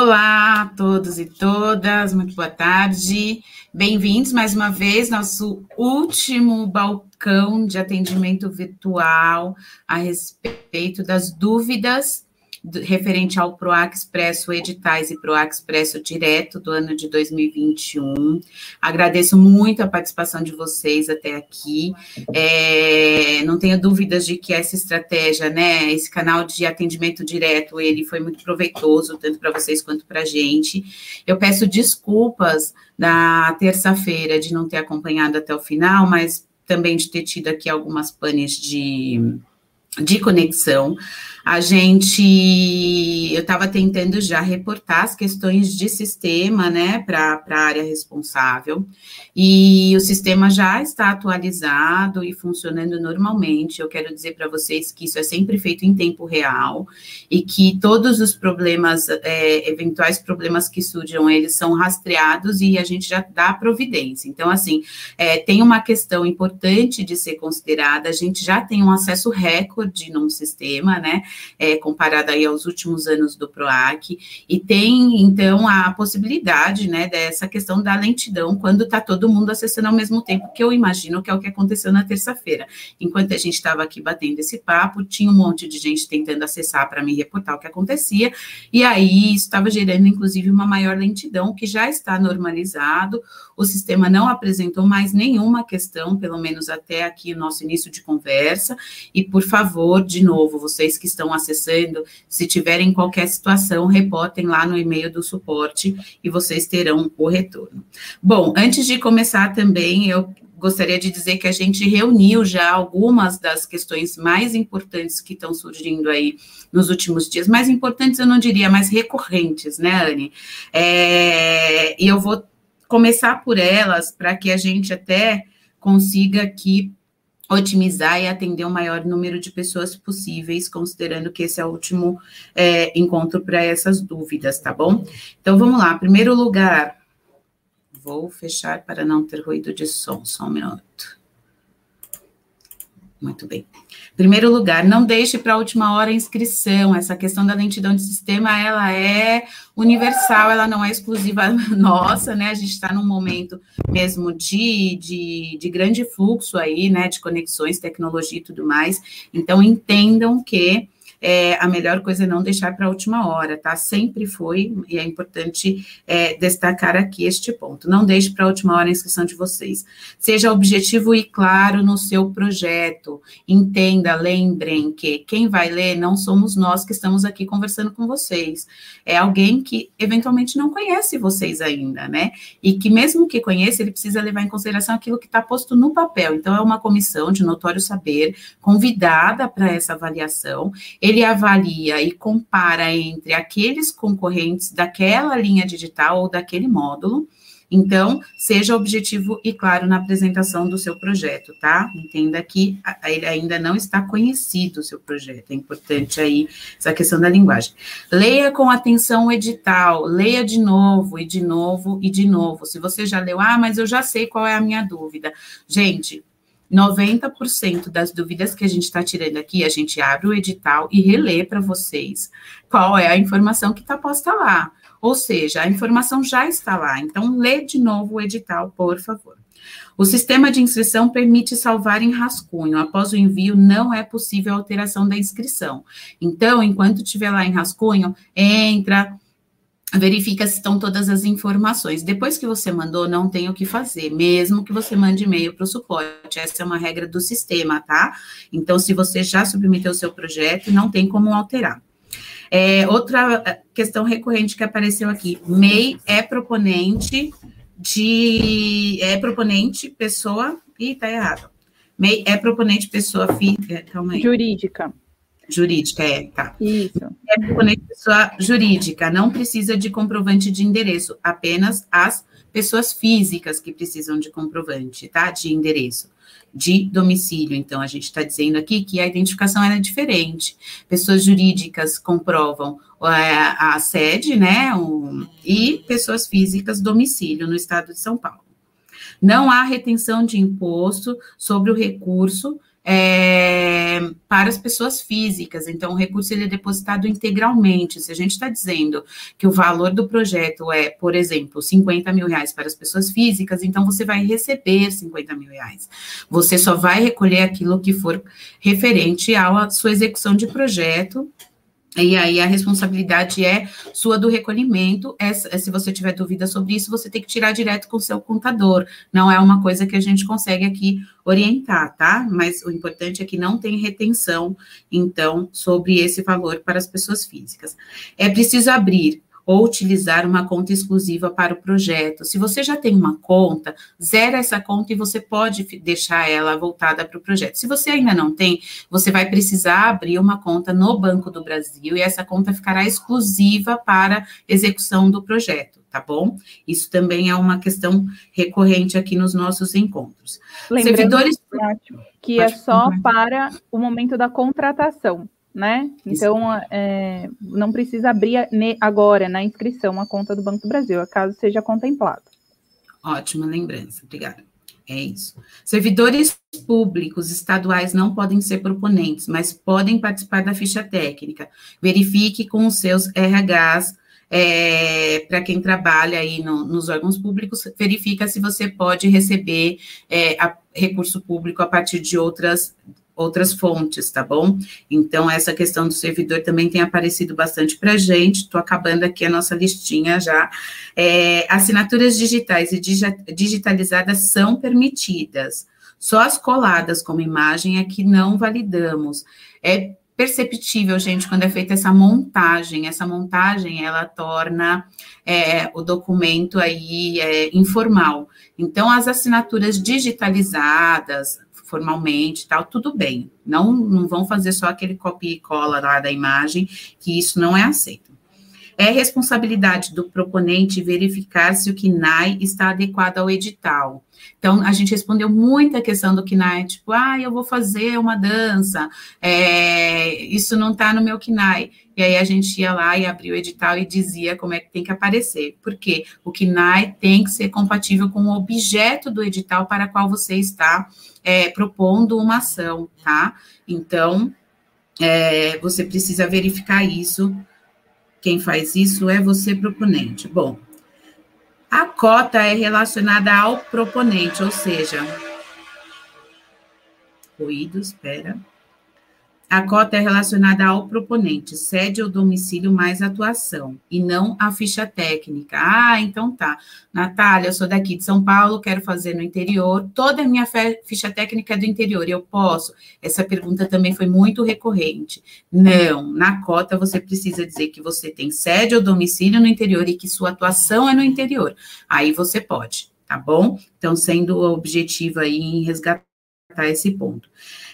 Olá a todos e todas, muito boa tarde. Bem-vindos mais uma vez, nosso último balcão de atendimento virtual a respeito das dúvidas referente ao PROAC Expresso Editais e PROAC Expresso Direto do ano de 2021. Agradeço muito a participação de vocês até aqui. É, não tenho dúvidas de que essa estratégia, né, esse canal de atendimento direto, ele foi muito proveitoso, tanto para vocês quanto para a gente. Eu peço desculpas na terça-feira de não ter acompanhado até o final, mas também de ter tido aqui algumas panes de de conexão. A gente, eu estava tentando já reportar as questões de sistema, né, para a área responsável, e o sistema já está atualizado e funcionando normalmente. Eu quero dizer para vocês que isso é sempre feito em tempo real e que todos os problemas, é, eventuais problemas que surjam, eles são rastreados e a gente já dá providência. Então, assim, é, tem uma questão importante de ser considerada, a gente já tem um acesso recorde num sistema, né? É, comparada aí aos últimos anos do PROAC, e tem, então, a possibilidade, né, dessa questão da lentidão, quando está todo mundo acessando ao mesmo tempo, que eu imagino que é o que aconteceu na terça-feira. Enquanto a gente estava aqui batendo esse papo, tinha um monte de gente tentando acessar para me reportar o que acontecia, e aí estava gerando, inclusive, uma maior lentidão, que já está normalizado, o sistema não apresentou mais nenhuma questão, pelo menos até aqui o nosso início de conversa, e por favor, de novo, vocês que estão acessando, se tiverem qualquer situação, reportem lá no e-mail do suporte e vocês terão o retorno. Bom, antes de começar também, eu gostaria de dizer que a gente reuniu já algumas das questões mais importantes que estão surgindo aí nos últimos dias. Mais importantes, eu não diria, mais recorrentes, né, Anne? É, e eu vou começar por elas para que a gente até consiga aqui otimizar e atender o maior número de pessoas possíveis, considerando que esse é o último é, encontro para essas dúvidas, tá bom? Então, vamos lá. Primeiro lugar, vou fechar para não ter ruído de som, só um minuto. Muito bem. Primeiro lugar, não deixe para a última hora a inscrição. Essa questão da lentidão de sistema, ela é universal, ela não é exclusiva nossa, né? A gente está num momento mesmo de, de, de grande fluxo aí, né? De conexões, tecnologia e tudo mais. Então, entendam que é, a melhor coisa é não deixar para a última hora, tá? Sempre foi, e é importante é, destacar aqui este ponto. Não deixe para a última hora a inscrição de vocês. Seja objetivo e claro no seu projeto. Entenda, lembrem que quem vai ler não somos nós que estamos aqui conversando com vocês. É alguém que eventualmente não conhece vocês ainda, né? E que mesmo que conheça, ele precisa levar em consideração aquilo que está posto no papel. Então, é uma comissão de notório saber convidada para essa avaliação ele avalia e compara entre aqueles concorrentes daquela linha digital ou daquele módulo. Então, seja objetivo e claro na apresentação do seu projeto, tá? Entenda que ele ainda não está conhecido o seu projeto. É importante aí essa questão da linguagem. Leia com atenção o edital, leia de novo e de novo e de novo. Se você já leu, ah, mas eu já sei qual é a minha dúvida. Gente, 90% das dúvidas que a gente está tirando aqui, a gente abre o edital e relê para vocês qual é a informação que está posta lá. Ou seja, a informação já está lá. Então, lê de novo o edital, por favor. O sistema de inscrição permite salvar em rascunho. Após o envio, não é possível alteração da inscrição. Então, enquanto estiver lá em rascunho, entra, verifica se estão todas as informações. Depois que você mandou, não tem o que fazer, mesmo que você mande e-mail para o suporte. Essa é uma regra do sistema, tá? Então, se você já submeteu o seu projeto, não tem como alterar. É, outra é, questão recorrente que apareceu aqui: MEI é proponente de. É proponente pessoa. Ih, tá errado. MEI é proponente pessoa. Calma aí. Jurídica. Jurídica, é, tá. Isso. É componente pessoa jurídica, não precisa de comprovante de endereço, apenas as pessoas físicas que precisam de comprovante, tá? De endereço, de domicílio. Então, a gente está dizendo aqui que a identificação era diferente. Pessoas jurídicas comprovam é, a sede, né? E pessoas físicas, domicílio no estado de São Paulo. Não há retenção de imposto sobre o recurso é, para as pessoas físicas. Então, o recurso ele é depositado integralmente. Se a gente está dizendo que o valor do projeto é, por exemplo, 50 mil reais para as pessoas físicas, então você vai receber 50 mil reais. Você só vai recolher aquilo que for referente à sua execução de projeto e aí a responsabilidade é sua do recolhimento. É, se você tiver dúvida sobre isso, você tem que tirar direto com o seu contador. Não é uma coisa que a gente consegue aqui orientar, tá? Mas o importante é que não tem retenção, então, sobre esse valor para as pessoas físicas. É preciso abrir ou utilizar uma conta exclusiva para o projeto. Se você já tem uma conta, zera essa conta e você pode deixar ela voltada para o projeto. Se você ainda não tem, você vai precisar abrir uma conta no Banco do Brasil e essa conta ficará exclusiva para execução do projeto, tá bom? Isso também é uma questão recorrente aqui nos nossos encontros. Lembrando, Servidores que é só para o momento da contratação né? Então, é, não precisa abrir agora na inscrição a conta do Banco do Brasil, caso seja contemplado. Ótima lembrança, obrigada. É isso. Servidores públicos estaduais não podem ser proponentes, mas podem participar da ficha técnica. Verifique com os seus RHs, é, para quem trabalha aí no, nos órgãos públicos, verifica se você pode receber é, a, recurso público a partir de outras outras fontes, tá bom? Então, essa questão do servidor também tem aparecido bastante para gente. Estou acabando aqui a nossa listinha já. É, assinaturas digitais e digitalizadas são permitidas. Só as coladas como imagem é que não validamos. É perceptível, gente, quando é feita essa montagem. Essa montagem, ela torna é, o documento aí é, informal. Então, as assinaturas digitalizadas, formalmente tal, tudo bem. Não, não vão fazer só aquele copia e cola lá da imagem, que isso não é aceito. É responsabilidade do proponente verificar se o KNAI está adequado ao edital. Então, a gente respondeu muita questão do KNAI, tipo, ah, eu vou fazer uma dança, é, isso não está no meu KNAI. E aí a gente ia lá e abria o edital e dizia como é que tem que aparecer. Porque o KNAI tem que ser compatível com o objeto do edital para qual você está é, propondo uma ação, tá? Então, é, você precisa verificar isso. Quem faz isso é você, proponente. Bom, a cota é relacionada ao proponente, ou seja, ruído, espera. A cota é relacionada ao proponente, sede ou domicílio mais atuação, e não a ficha técnica. Ah, então tá. Natália, eu sou daqui de São Paulo, quero fazer no interior, toda a minha ficha técnica é do interior, eu posso? Essa pergunta também foi muito recorrente. Não, na cota você precisa dizer que você tem sede ou domicílio no interior e que sua atuação é no interior. Aí você pode, tá bom? Então, sendo objetivo aí em resgatar esse ponto.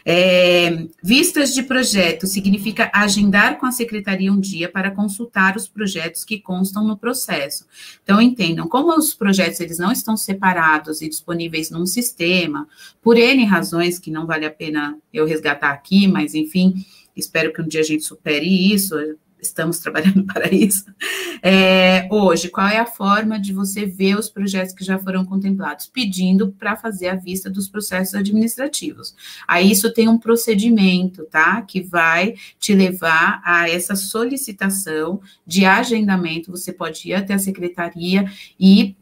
É, vistas de projeto significa agendar com a secretaria um dia para consultar os projetos que constam no processo. Então, entendam, como os projetos eles não estão separados e disponíveis num sistema, por N razões que não vale a pena eu resgatar aqui, mas enfim, espero que um dia a gente supere isso, estamos trabalhando para isso. É, hoje, qual é a forma de você ver os projetos que já foram contemplados? Pedindo para fazer a vista dos processos administrativos. Aí isso tem um procedimento, tá? Que vai te levar a essa solicitação de agendamento. Você pode ir até a secretaria e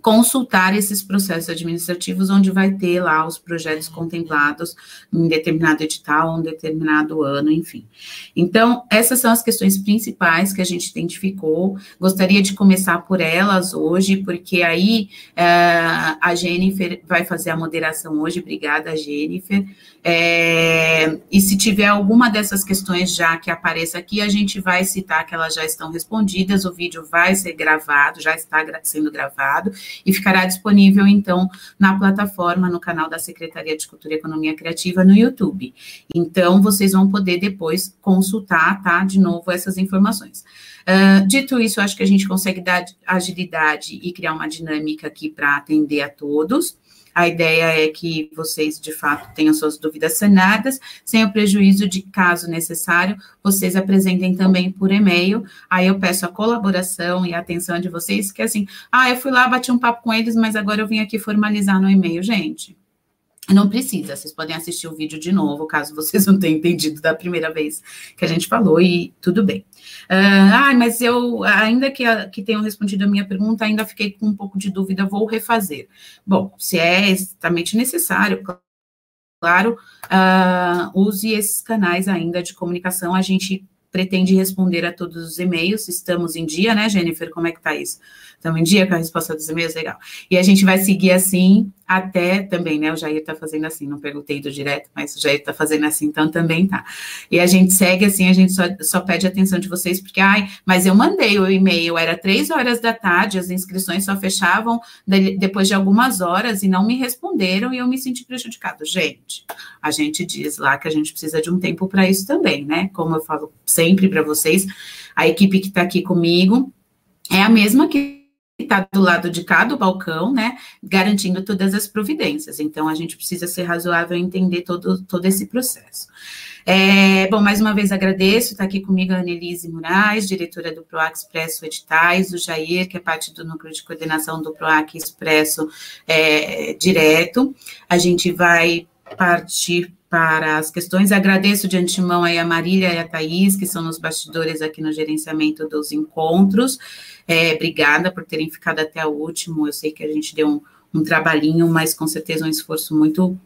consultar esses processos administrativos, onde vai ter lá os projetos contemplados em determinado edital, um determinado ano, enfim. Então, essas são as questões principais que a gente identificou. Gostaria de começar por elas hoje, porque aí uh, a Jennifer vai fazer a moderação hoje. Obrigada, Jennifer. É, e se tiver alguma dessas questões já que apareça aqui, a gente vai citar que elas já estão respondidas, o vídeo vai ser gravado, já está sendo gravado, e ficará disponível, então, na plataforma, no canal da Secretaria de Cultura e Economia Criativa no YouTube. Então, vocês vão poder depois consultar, tá, de novo, essas informações. Uh, dito isso, acho que a gente consegue dar agilidade e criar uma dinâmica aqui para atender a todos. A ideia é que vocês, de fato, tenham suas dúvidas sanadas, sem o prejuízo de, caso necessário, vocês apresentem também por e-mail. Aí eu peço a colaboração e a atenção de vocês, que assim, ah, eu fui lá, bati um papo com eles, mas agora eu vim aqui formalizar no e-mail. Gente, Não precisa, vocês podem assistir o vídeo de novo, caso vocês não tenham entendido da primeira vez que a gente falou, e tudo bem. Ah, mas eu, ainda que, que tenham respondido a minha pergunta, ainda fiquei com um pouco de dúvida, vou refazer. Bom, se é extremamente necessário, claro, uh, use esses canais ainda de comunicação, a gente pretende responder a todos os e-mails, estamos em dia, né, Jennifer, como é que tá isso? Estamos em dia com a resposta dos e-mails, legal. E a gente vai seguir assim até também, né? O Jair está fazendo assim, não perguntei do direto, mas o Jair está fazendo assim, então também tá. E a gente segue assim, a gente só, só pede atenção de vocês, porque, ai, mas eu mandei o e-mail, era três horas da tarde, as inscrições só fechavam de, depois de algumas horas e não me responderam e eu me senti prejudicado. Gente, a gente diz lá que a gente precisa de um tempo para isso também, né? Como eu falo sempre para vocês, a equipe que está aqui comigo é a mesma que está do lado de cada balcão, né, garantindo todas as providências. Então, a gente precisa ser razoável e entender todo, todo esse processo. É, bom, mais uma vez agradeço, está aqui comigo a Annelise Moraes, diretora do PROAC Expresso Editais, o Jair, que é parte do núcleo de coordenação do PROAC Expresso é, Direto. A gente vai partir para as questões. Agradeço de antemão aí a Marília e a Thaís, que são nos bastidores aqui no gerenciamento dos encontros. É, obrigada por terem ficado até o último. Eu sei que a gente deu um, um trabalhinho, mas com certeza um esforço muito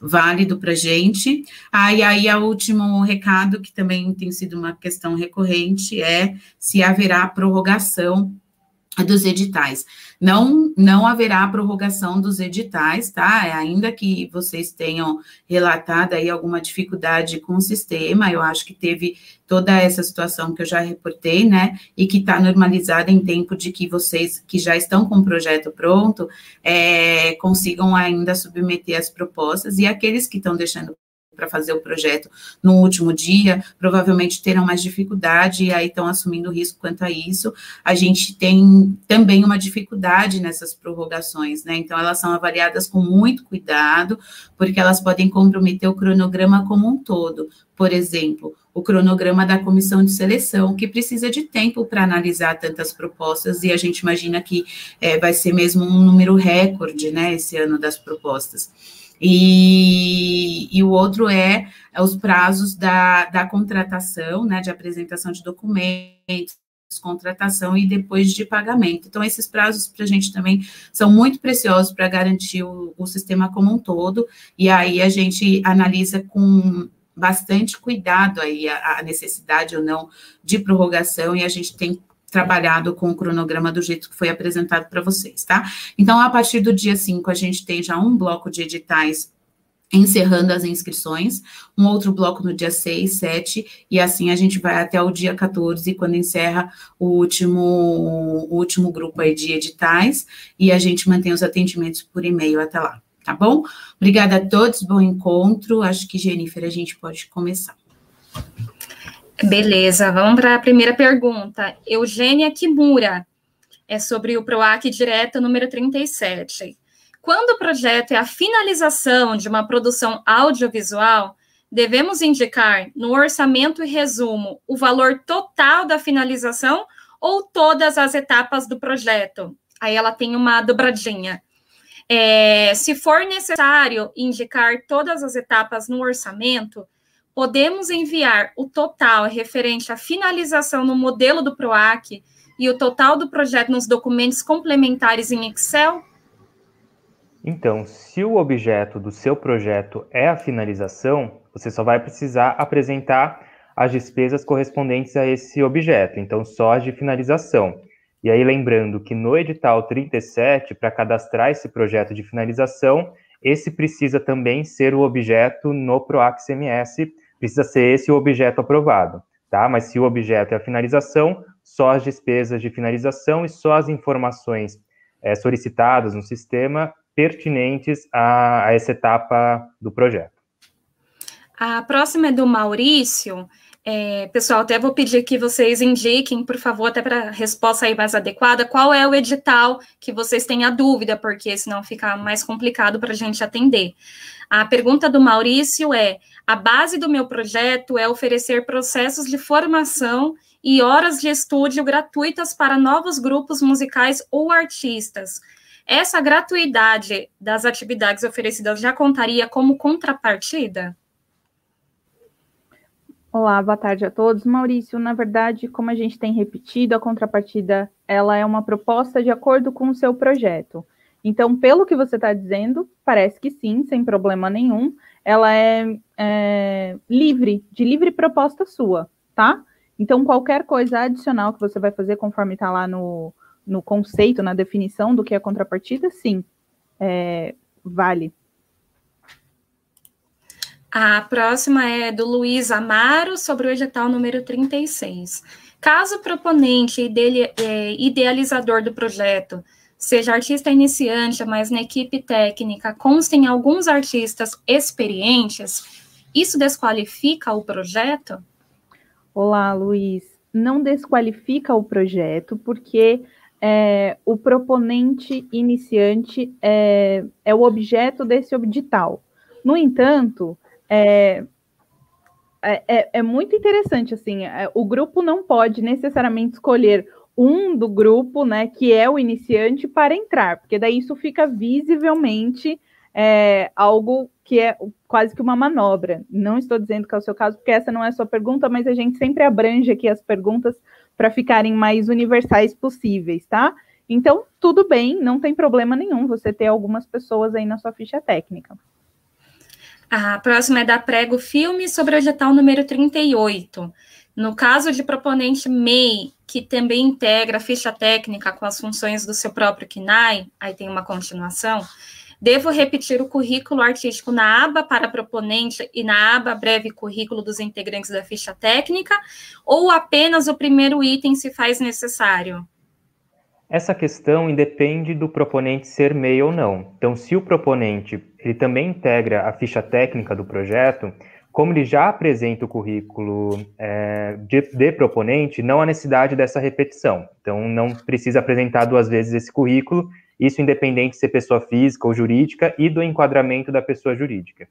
válido para a gente. Ah, e aí, o último recado, que também tem sido uma questão recorrente, é se haverá prorrogação dos editais. Não, não haverá prorrogação dos editais, tá? É, ainda que vocês tenham relatado aí alguma dificuldade com o sistema, eu acho que teve toda essa situação que eu já reportei, né? E que está normalizada em tempo de que vocês que já estão com o projeto pronto é, consigam ainda submeter as propostas e aqueles que estão deixando para fazer o projeto no último dia, provavelmente terão mais dificuldade e aí estão assumindo risco quanto a isso. A gente tem também uma dificuldade nessas prorrogações, né? Então, elas são avaliadas com muito cuidado, porque elas podem comprometer o cronograma como um todo. Por exemplo, o cronograma da comissão de seleção, que precisa de tempo para analisar tantas propostas, e a gente imagina que é, vai ser mesmo um número recorde, né, esse ano das propostas. E, e o outro é, é os prazos da, da contratação, né, de apresentação de documentos, contratação e depois de pagamento. Então, esses prazos para a gente também são muito preciosos para garantir o, o, sistema como um todo, e aí a gente analisa com bastante cuidado aí a, a necessidade ou não de prorrogação, e a gente tem trabalhado com o cronograma do jeito que foi apresentado para vocês, tá? Então, a partir do dia 5, a gente tem já um bloco de editais encerrando as inscrições, um outro bloco no dia 6, 7, e assim a gente vai até o dia 14, quando encerra o último, o último grupo aí de editais, e a gente mantém os atendimentos por e-mail até lá, tá bom? Obrigada a todos, bom encontro, acho que, Jennifer, a gente pode começar. Beleza, vamos para a primeira pergunta. Eugênia Kimura, é sobre o PROAC direto número 37. Quando o projeto é a finalização de uma produção audiovisual, devemos indicar no orçamento e resumo o valor total da finalização ou todas as etapas do projeto? Aí ela tem uma dobradinha. É, se for necessário indicar todas as etapas no orçamento, podemos enviar o total referente à finalização no modelo do PROAC e o total do projeto nos documentos complementares em Excel? Então, se o objeto do seu projeto é a finalização, você só vai precisar apresentar as despesas correspondentes a esse objeto, então só as de finalização. E aí, lembrando que no edital 37, para cadastrar esse projeto de finalização, esse precisa também ser o objeto no PROAC CMS precisa ser esse o objeto aprovado, tá? Mas se o objeto é a finalização, só as despesas de finalização e só as informações é, solicitadas no sistema pertinentes a, a essa etapa do projeto. A próxima é do Maurício. É, pessoal, até vou pedir que vocês indiquem, por favor, até para a resposta aí mais adequada, qual é o edital que vocês têm a dúvida, porque senão fica mais complicado para a gente atender. A pergunta do Maurício é: a base do meu projeto é oferecer processos de formação e horas de estúdio gratuitas para novos grupos musicais ou artistas. essa gratuidade das atividades oferecidas já contaria como contrapartida? Olá, boa tarde a todos. Maurício, na verdade, como a gente tem repetido, a contrapartida ela é uma proposta de acordo com o seu projeto. Então, pelo que você está dizendo, parece que sim, sem problema nenhum. Ela é, é, livre, de livre proposta sua, tá? Então, qualquer coisa adicional que você vai fazer, conforme está lá no, no conceito, na definição do que é contrapartida, sim, é, vale. A próxima é do Luiz Amaro, sobre o edital número 36. Caso o proponente e é, idealizador do projeto seja artista iniciante, mas na equipe técnica constem alguns artistas experientes, isso desqualifica o projeto? Olá, Luiz. Não desqualifica o projeto, porque é, o proponente iniciante é, é o objeto desse edital. No entanto, é, é, é, é, muito interessante, assim, é, o grupo não pode necessariamente escolher um do grupo, né, que é o iniciante, para entrar, porque daí isso fica visivelmente é, algo que é quase que uma manobra. Não estou dizendo que é o seu caso, porque essa não é a sua pergunta, mas a gente sempre abrange aqui as perguntas para ficarem mais universais possíveis, tá? Então, tudo bem, não tem problema nenhum você ter algumas pessoas aí na sua ficha técnica. A próxima é da Prego Filme sobre o edital número 38. No caso de proponente MEI, que também integra a ficha técnica com as funções do seu próprio KNAI, aí tem uma continuação, devo repetir o currículo artístico na aba para proponente e na aba breve currículo dos integrantes da ficha técnica, ou apenas o primeiro item se faz necessário? Essa questão independe do proponente ser MEI ou não. Então, se o proponente ele também integra a ficha técnica do projeto, como ele já apresenta o currículo é, de, de, proponente, não há necessidade dessa repetição. Então, não precisa apresentar duas vezes esse currículo, isso independente de ser pessoa física ou jurídica e do enquadramento da pessoa jurídica.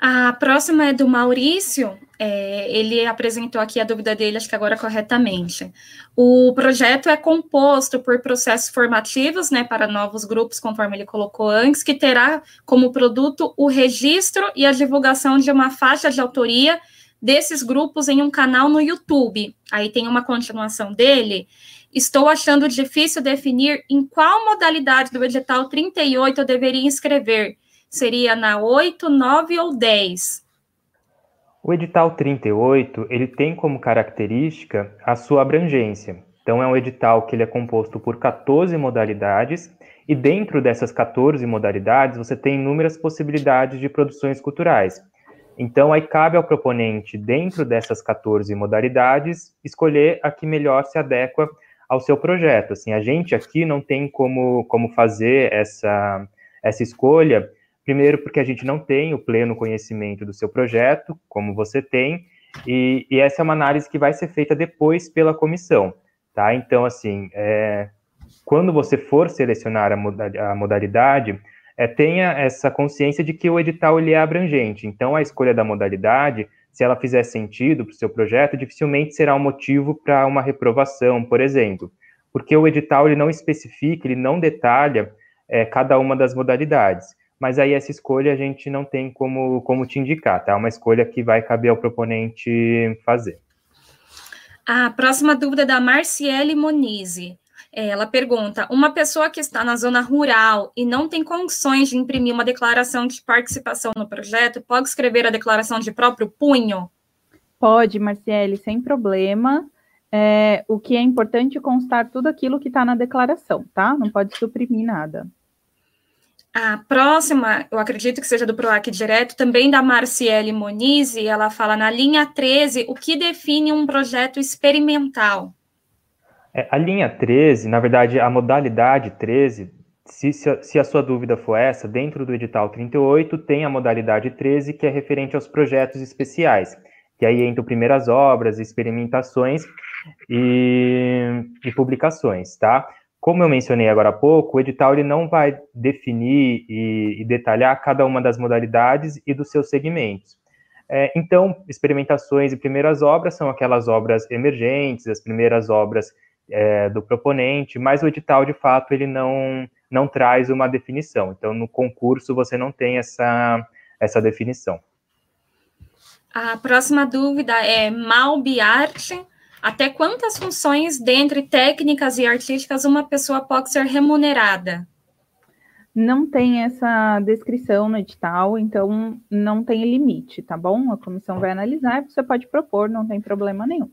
A próxima é do Maurício. É, ele apresentou aqui a dúvida dele, acho que agora corretamente. O projeto é composto por processos formativos, né, para novos grupos, conforme ele colocou antes, que terá como produto o registro e a divulgação de uma faixa de autoria desses grupos em um canal no YouTube. Aí tem uma continuação dele. Estou achando difícil definir em qual modalidade do edital 38 eu deveria inscrever seria na 8, 9 ou 10? O edital 38, ele tem como característica a sua abrangência. Então é um edital que ele é composto por 14 modalidades e dentro dessas 14 modalidades você tem inúmeras possibilidades de produções culturais. Então aí cabe ao proponente, dentro dessas 14 modalidades, escolher a que melhor se adequa ao seu projeto. Assim, a gente aqui não tem como, como fazer essa, essa escolha Primeiro, porque a gente não tem o pleno conhecimento do seu projeto, como você tem, e, e essa é uma análise que vai ser feita depois pela comissão, tá? Então, assim, é, quando você for selecionar a modalidade, é, tenha essa consciência de que o edital ele é abrangente. Então, a escolha da modalidade, se ela fizer sentido para o seu projeto, dificilmente será um motivo para uma reprovação, por exemplo, porque o edital ele não especifica, ele não detalha é, cada uma das modalidades mas aí essa escolha a gente não tem como, como te indicar, tá? É uma escolha que vai caber ao proponente fazer. A próxima dúvida é da Marciele Monize. Ela pergunta: uma pessoa que está na zona rural e não tem condições de imprimir uma declaração de participação no projeto, pode escrever a declaração de próprio punho? Pode, Marciele, sem problema. É, o que é importante é constar tudo aquilo que está na declaração, tá? Não pode suprimir nada. A próxima, eu acredito que seja do PROAC direto, também da Marciele Moniz, e ela fala na linha 13, o que define um projeto experimental? É, a linha 13, na verdade, a modalidade 13, se, se, a, se a sua dúvida for essa, dentro do edital 38 tem a modalidade 13, que é referente aos projetos especiais, que aí entram primeiras obras, experimentações e, e publicações, tá? Como eu mencionei agora há pouco, o edital ele não vai definir e, e detalhar cada uma das modalidades e dos seus segmentos. É, então, experimentações e primeiras obras são aquelas obras emergentes, as primeiras obras é, do proponente, mas o edital, de fato, ele não, não traz uma definição. Então, no concurso, você não tem essa, essa definição. A próxima dúvida é Malbiarte. Até quantas funções, dentre técnicas e artísticas, uma pessoa pode ser remunerada? Não tem essa descrição no edital, então não tem limite, tá bom? A comissão vai analisar, você pode propor, não tem problema nenhum.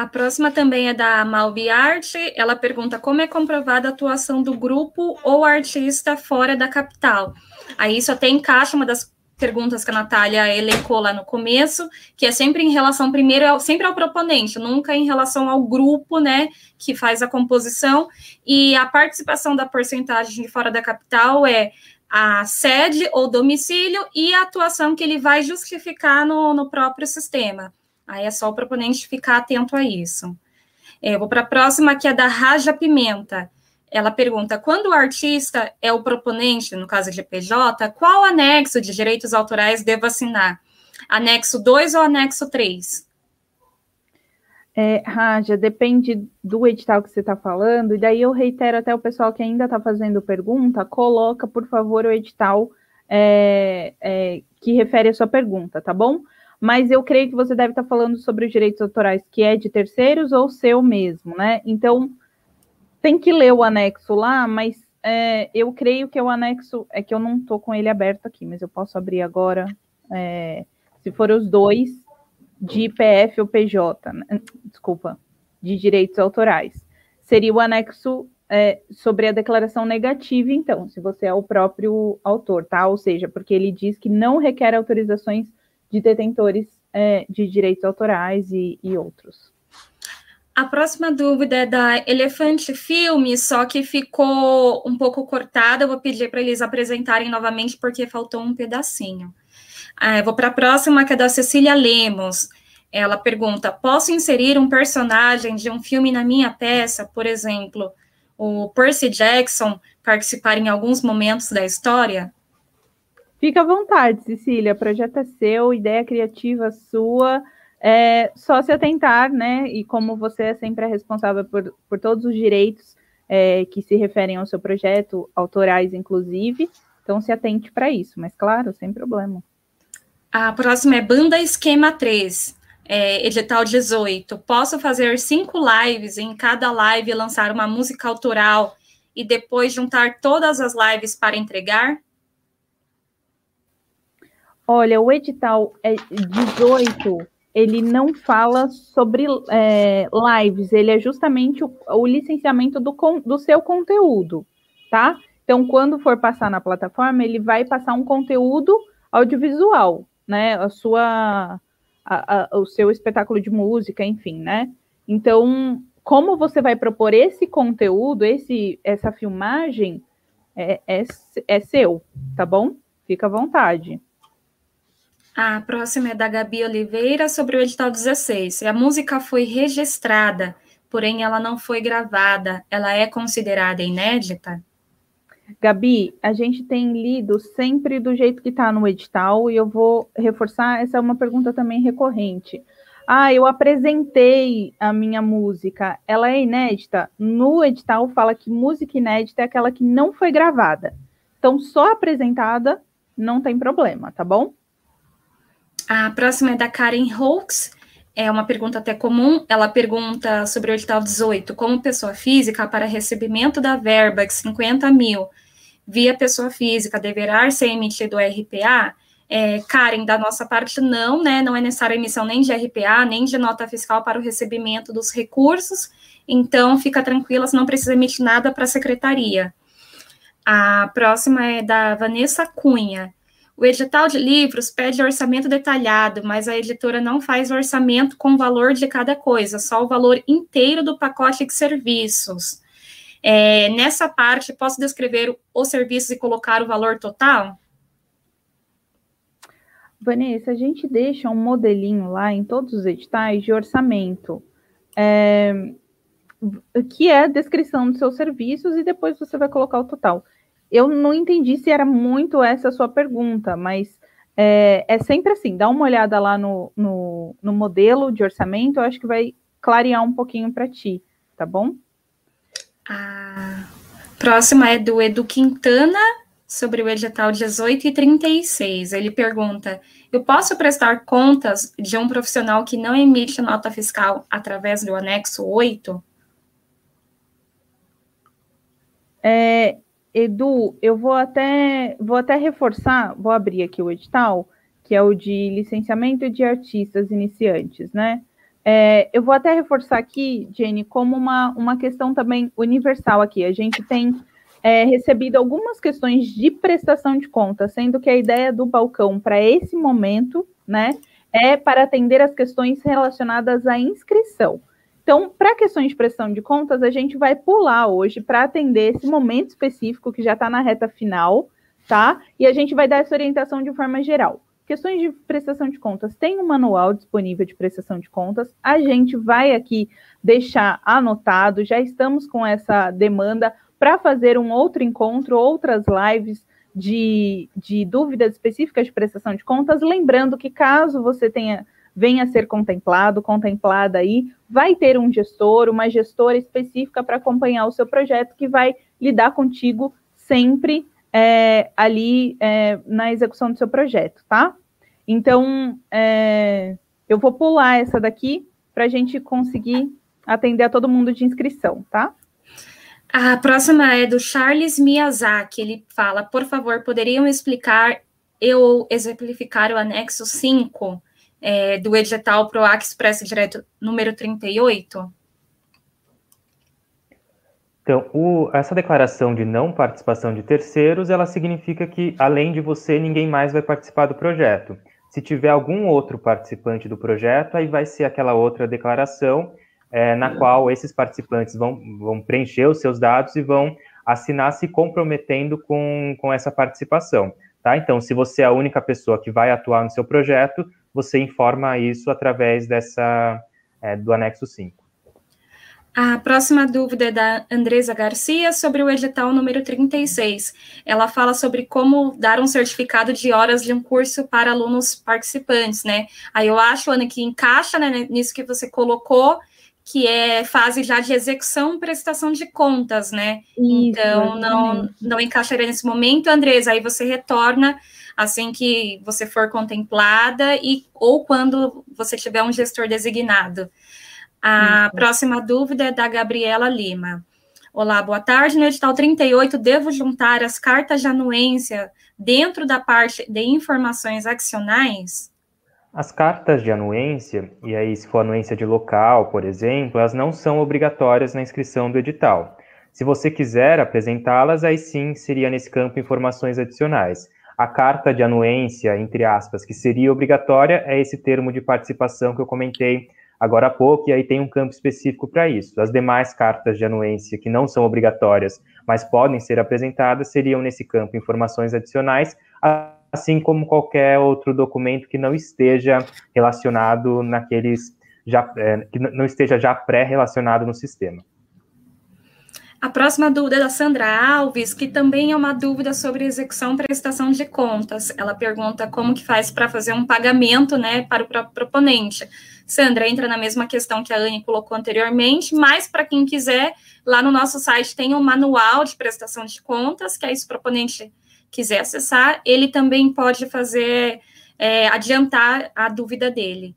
A próxima também é da Malbiarte. Ela pergunta como é comprovada a atuação do grupo ou artista fora da capital. Aí isso até encaixa uma das perguntas que a Natália elencou lá no começo, que é sempre em relação, primeiro, ao, sempre ao proponente, nunca em relação ao grupo, né, que faz a composição, e a participação da porcentagem de fora da capital é a sede ou domicílio e a atuação que ele vai justificar no, no próprio sistema. Aí é só o proponente ficar atento a isso. É, eu vou para a próxima, que é da Raja Pimenta ela pergunta: quando o artista é o proponente, no caso de PJ, qual anexo de direitos autorais devo assinar? Anexo 2 ou anexo 3? É, Raja, depende do edital que você está falando, e daí eu reitero até o pessoal que ainda está fazendo pergunta, coloca, por favor, o edital é, é, que refere a sua pergunta, tá bom? Mas eu creio que você deve estar tá falando sobre os direitos autorais que é de terceiros ou seu mesmo, né? Então, tem que ler o anexo lá, mas é, eu creio que o anexo é que eu não estou com ele aberto aqui, mas eu posso abrir agora. É, se for os dois de IPF ou PJ, né? desculpa, de direitos autorais, seria o anexo é, sobre a declaração negativa, então, se você é o próprio autor, tá? Ou seja, porque ele diz que não requer autorizações de detentores é, de direitos autorais e, e outros. A próxima dúvida é da Elefante Filme, só que ficou um pouco cortada. Eu vou pedir para eles apresentarem novamente, porque faltou um pedacinho. Ah, vou para a próxima, que é da Cecília Lemos. Ela pergunta: posso inserir um personagem de um filme na minha peça? Por exemplo, o Percy Jackson participar em alguns momentos da história? Fica à vontade, Cecília. Projeto é seu, ideia criativa sua é só se atentar, né? E como você é sempre responsável por, por todos os direitos é, que se referem ao seu projeto, autorais inclusive, então se atente para isso, mas claro, sem problema. A próxima é Banda Esquema 3, é, edital 18. Posso fazer cinco lives em cada live lançar uma música autoral e depois juntar todas as lives para entregar? Olha, o edital é 18 ele não fala sobre é, lives, ele é justamente o, o licenciamento do, do seu conteúdo, tá? Então, quando for passar na plataforma, ele vai passar um conteúdo audiovisual, né? A sua, a, a, o seu espetáculo de música, enfim, né? Então, como você vai propor esse conteúdo, esse, essa filmagem, é, é, é seu, tá bom? Fica à vontade. A próxima é da Gabi Oliveira sobre o edital 16. A música foi registrada, porém ela não foi gravada. Ela é considerada inédita? Gabi, a gente tem lido sempre do jeito que está no edital, e eu vou reforçar, essa é uma pergunta também recorrente. Ah, eu apresentei a minha música, ela é inédita? No edital fala que música inédita é aquela que não foi gravada. Então, só apresentada não tem problema, tá bom? A próxima é da Karen Hawks, é uma pergunta até comum. Ela pergunta sobre o edital 18, como pessoa física, para recebimento da verba de 50 mil via pessoa física, deverá ser emitido o RPA? É, Karen, da nossa parte, não, né? Não é necessária emissão nem de RPA, nem de nota fiscal para o recebimento dos recursos. Então, fica tranquila, você não precisa emitir nada para a secretaria. A próxima é da Vanessa Cunha. O edital de livros pede orçamento detalhado, mas a editora não faz orçamento com o valor de cada coisa, só o valor inteiro do pacote de serviços. É, nessa parte, posso descrever os serviços e colocar o valor total? Vanessa, a gente deixa um modelinho lá em todos os editais de orçamento, é, que é a descrição dos seus serviços e depois você vai colocar o total eu não entendi se era muito essa a sua pergunta, mas é, é sempre assim, dá uma olhada lá no, no, no, modelo de orçamento, eu acho que vai clarear um pouquinho para ti, tá bom? A próxima é do Edu Quintana, sobre o edital 18 e 36. Ele pergunta: Eu posso prestar contas de um profissional que não emite nota fiscal através do anexo 8? É, Edu, eu vou até, vou até reforçar, vou abrir aqui o edital, que é o de licenciamento de artistas iniciantes, né? É, eu vou até reforçar aqui, Jenny, como uma, uma questão também universal aqui. A gente tem é, recebido algumas questões de prestação de contas, sendo que a ideia do balcão para esse momento, né, é para atender as questões relacionadas à inscrição. Então, para questões de prestação de contas, a gente vai pular hoje para atender esse momento específico que já está na reta final, tá? E a gente vai dar essa orientação de forma geral. Questões de prestação de contas, tem um manual disponível de prestação de contas, a gente vai aqui deixar anotado, já estamos com essa demanda para fazer um outro encontro, outras lives de, de dúvidas específicas de prestação de contas. Lembrando que caso você tenha venha ser contemplado, contemplada aí, vai ter um gestor, uma gestora específica para acompanhar o seu projeto que vai lidar contigo sempre é, ali é, na execução do seu projeto, tá? Então, é, eu vou pular essa daqui para a gente conseguir atender a todo mundo de inscrição, tá? A próxima é do Charles Miyazaki. Ele fala: por favor, poderiam explicar eu exemplificar o anexo 5 é, do edital PROAC Expresso Direto número 38? Então, o, essa declaração de não participação de terceiros, ela significa que, além de você, ninguém mais vai participar do projeto. Se tiver algum outro participante do projeto, aí vai ser aquela outra declaração é, na qual esses participantes vão, vão preencher os seus dados e vão assinar se comprometendo com, com essa participação. Tá? Então, se você é a única pessoa que vai atuar no seu projeto, você informa isso através dessa é, do anexo 5. A próxima dúvida é da Andresa Garcia sobre o edital número 36. Ela fala sobre como dar um certificado de horas de um curso para alunos participantes, né? Aí eu acho, Ana, que encaixa né, nisso que você colocou, que é fase já de execução e prestação de contas, né? Isso, então, não, não encaixaria nesse momento, Andresa, aí você retorna assim que você for contemplada e ou quando você tiver um gestor designado. A Isso. próxima dúvida é da Gabriela Lima. Olá, boa tarde. No edital 38, devo juntar as cartas de anuência dentro da parte de informações accionais? As cartas de anuência, e aí se for anuência de local, por exemplo, elas não são obrigatórias na inscrição do edital. Se você quiser apresentá-las, aí sim seria nesse campo informações adicionais. A carta de anuência, entre aspas, que seria obrigatória, é esse termo de participação que eu comentei agora há pouco, e aí tem um campo específico para isso. As demais cartas de anuência que não são obrigatórias, mas podem ser apresentadas, seriam nesse campo informações adicionais, assim como qualquer outro documento que não esteja relacionado naqueles já é, que não esteja já pré-relacionado no sistema. A próxima dúvida é da Sandra Alves, que também é uma dúvida sobre execução e prestação de contas. Ela pergunta como que faz para fazer um pagamento né, para o proponente. Sandra, entra na mesma questão que a Anne colocou anteriormente, mas para quem quiser, lá no nosso site tem um manual de prestação de contas, que é esse proponente quiser acessar, ele também pode fazer, é, adiantar a dúvida dele.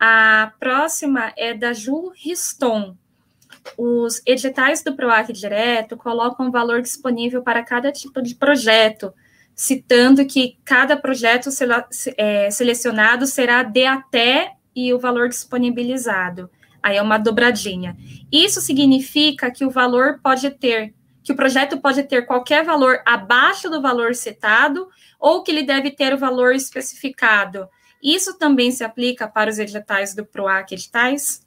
A próxima é da Ju Riston. Os editais do PROAC Direto colocam o valor disponível para cada tipo de projeto, citando que cada projeto é, selecionado será de até e o valor disponibilizado. Aí é uma dobradinha. Isso significa que o valor pode ter que o projeto pode ter qualquer valor abaixo do valor citado ou que ele deve ter o valor especificado. Isso também se aplica para os editais do PROAC editais?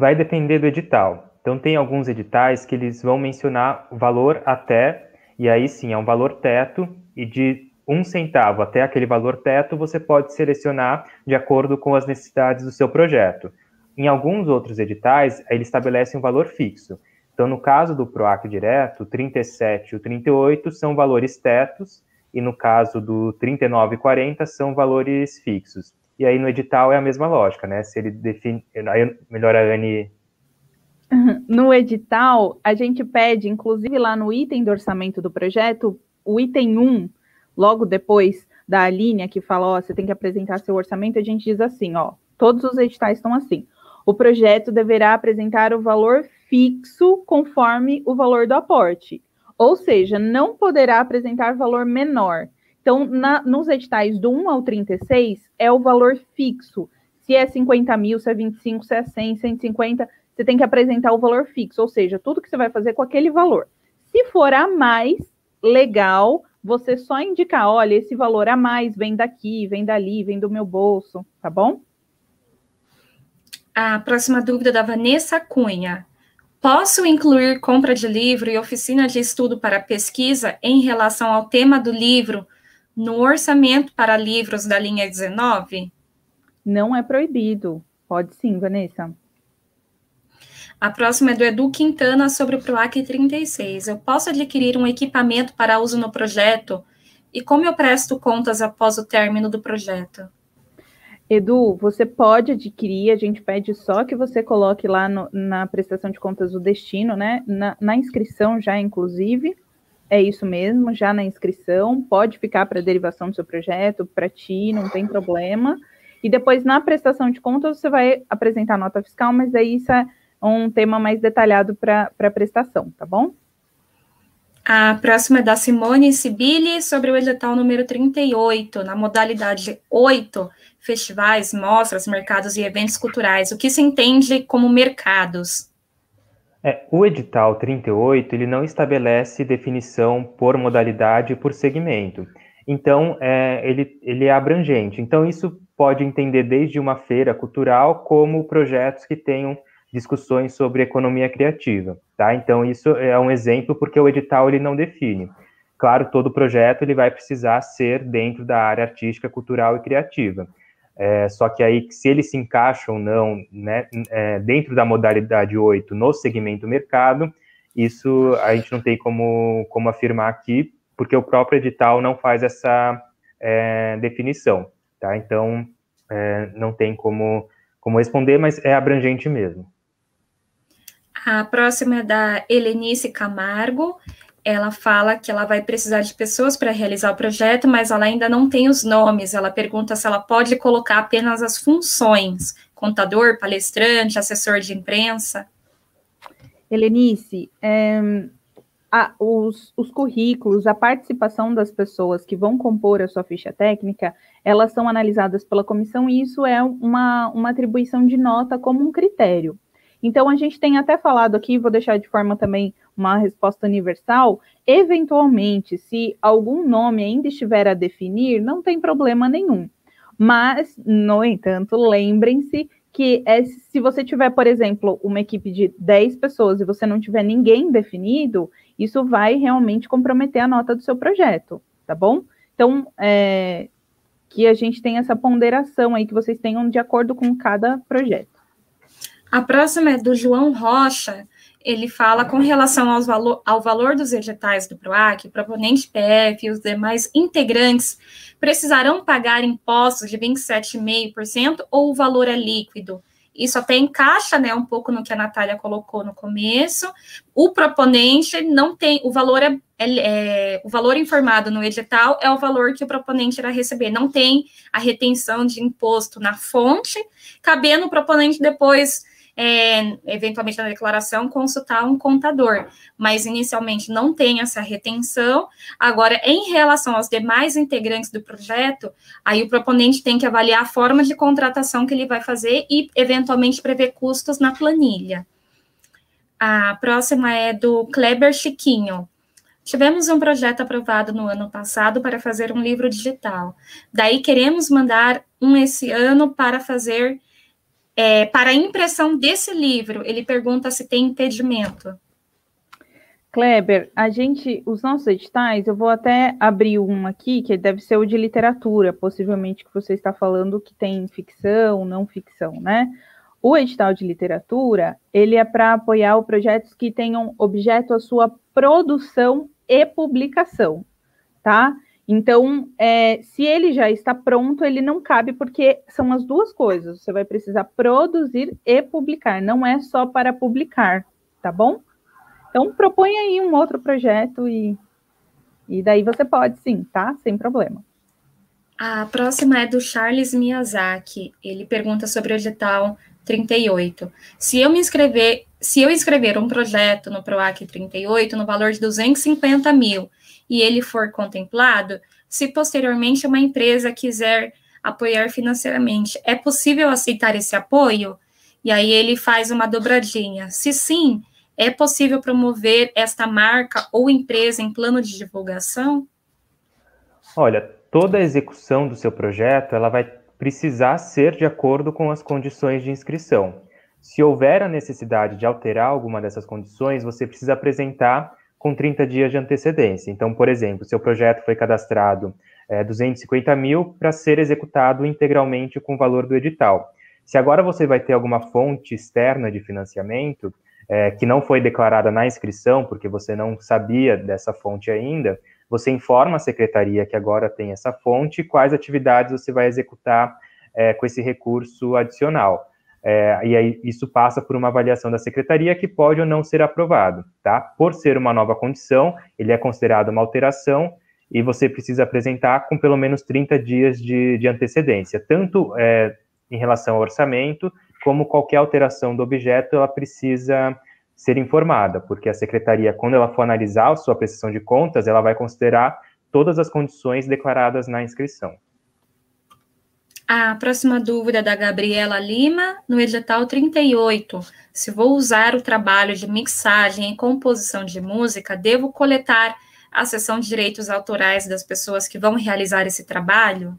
Vai depender do edital. Então, tem alguns editais que eles vão mencionar o valor até, e aí sim, é um valor teto, e de um centavo até aquele valor teto, você pode selecionar de acordo com as necessidades do seu projeto. Em alguns outros editais, ele estabelece um valor fixo. Então, no caso do PROAC direto, o 37 e o 38 são valores tetos, e no caso do 39 e 40 são valores fixos. E aí no edital é a mesma lógica, né? Se ele define. Aí melhor a Anne no edital, a gente pede, inclusive lá no item do orçamento do projeto, o item 1, logo depois da linha que fala, ó, você tem que apresentar seu orçamento, a gente diz assim, ó, todos os editais estão assim. O projeto deverá apresentar o valor fixo conforme o valor do aporte, ou seja, não poderá apresentar valor menor. Então, na, nos editais do 1 ao 36, é o valor fixo. Se é 50 mil, se é 25, se é 100, 150, você tem que apresentar o valor fixo, ou seja, tudo que você vai fazer com aquele valor. Se for a mais, legal, você só indicar, olha, esse valor a mais vem daqui, vem dali, vem do meu bolso, tá bom? A próxima dúvida da Vanessa Cunha. Posso incluir compra de livro e oficina de estudo para pesquisa em relação ao tema do livro no orçamento para livros da linha 19? Não é proibido. Pode sim, Vanessa. A próxima é do Edu Quintana sobre o PROAC 36. Eu posso adquirir um equipamento para uso no projeto? E como eu presto contas após o término do projeto? Edu, você pode adquirir, a gente pede só que você coloque lá no, na prestação de contas o destino, né? Na, na inscrição já, inclusive, é isso mesmo, já na inscrição, pode ficar para derivação do seu projeto, para ti, não tem problema. E depois, na prestação de contas, você vai apresentar nota fiscal, mas aí isso é um tema mais detalhado para a prestação, tá bom? A próxima é da Simone Sibili sobre o edital número 38, na modalidade 8, festivais, mostras, mercados e eventos culturais. O que se entende como mercados? É, o edital 38 ele não estabelece definição por modalidade e por segmento. Então, é, ele, ele é abrangente. Então, isso pode entender desde uma feira cultural como projetos que tenham discussões sobre economia criativa, tá? Então, isso é um exemplo porque o edital ele não define. Claro, todo projeto ele vai precisar ser dentro da área artística, cultural e criativa. É, só que aí, se eles se encaixam ou não né, é, dentro da modalidade 8 no segmento mercado, isso a gente não tem como, como afirmar aqui, porque o próprio edital não faz essa é, definição, tá? Então, é, não tem como, como responder, mas é abrangente mesmo. A próxima é da Helenice Camargo ela fala que ela vai precisar de pessoas para realizar o projeto, mas ela ainda não tem os nomes. Ela pergunta se ela pode colocar apenas as funções: contador, palestrante, assessor de imprensa. Helenice, é, a, os, os currículos, a participação das pessoas que vão compor a sua ficha técnica, elas são analisadas pela comissão e isso é uma, uma atribuição de nota como um critério. Então, a gente tem até falado aqui, vou deixar de forma também uma resposta universal. Eventualmente, se algum nome ainda estiver a definir, não tem problema nenhum. Mas, no entanto, lembrem-se que é, se você tiver, por exemplo, uma equipe de 10 pessoas e você não tiver ninguém definido, isso vai realmente comprometer a nota do seu projeto, tá bom? Então, é, que a gente tenha essa ponderação aí, que vocês tenham de acordo com cada projeto. A próxima é do João Rocha. Ele fala com relação aos valor, ao valor dos editais do PROAC, o proponente PF e os demais integrantes precisarão pagar impostos de 27,5% ou o valor é líquido? Isso até encaixa né, um pouco no que a Natália colocou no começo. O proponente não tem, o valor é, é, é, o valor informado no edital é o valor que o proponente irá receber. Não tem a retenção de imposto na fonte, cabendo o proponente depois é, eventualmente na declaração, consultar um contador, mas inicialmente não tem essa retenção. Agora, em relação aos demais integrantes do projeto, aí o proponente tem que avaliar a forma de contratação que ele vai fazer e, eventualmente, prever custos na planilha. A próxima é do Kleber Chiquinho. Tivemos um projeto aprovado no ano passado para fazer um livro digital. Daí queremos mandar um esse ano para fazer é, para a impressão desse livro, ele pergunta se tem impedimento. Kleber, a gente, os nossos editais, eu vou até abrir um aqui, que deve ser o de literatura, possivelmente que você está falando que tem ficção, não ficção, né? O edital de literatura, ele é para apoiar projetos que tenham objeto a sua produção e publicação, tá? Então, é, se ele já está pronto, ele não cabe, porque são as duas coisas. Você vai precisar produzir e publicar, não é só para publicar, tá bom? Então, propõe aí um outro projeto e, e daí você pode sim, tá? Sem problema. A próxima é do Charles Miyazaki. Ele pergunta sobre o edital 38. Se eu me inscrever, se eu escrever um projeto no PROAC 38 no valor de 250 mil e ele for contemplado, se posteriormente uma empresa quiser apoiar financeiramente, é possível aceitar esse apoio? E aí ele faz uma dobradinha. Se sim, é possível promover esta marca ou empresa em plano de divulgação? Olha, toda a execução do seu projeto, ela vai precisar ser de acordo com as condições de inscrição. Se houver a necessidade de alterar alguma dessas condições, você precisa apresentar com 30 dias de antecedência. Então, por exemplo, seu projeto foi cadastrado é, 250 mil para ser executado integralmente com o valor do edital. Se agora você vai ter alguma fonte externa de financiamento, é, que não foi declarada na inscrição, porque você não sabia dessa fonte ainda, você informa a secretaria que agora tem essa fonte quais atividades você vai executar é, com esse recurso adicional. É, e aí isso passa por uma avaliação da secretaria que pode ou não ser aprovado, tá? Por ser uma nova condição, ele é considerado uma alteração e você precisa apresentar com pelo menos 30 dias de, de antecedência, tanto é, em relação ao orçamento, como qualquer alteração do objeto, ela precisa ser informada, porque a secretaria, quando ela for analisar a sua prestação de contas, ela vai considerar todas as condições declaradas na inscrição. A próxima dúvida da Gabriela Lima, no edital 38. Se vou usar o trabalho de mixagem e composição de música, devo coletar a seção de direitos autorais das pessoas que vão realizar esse trabalho?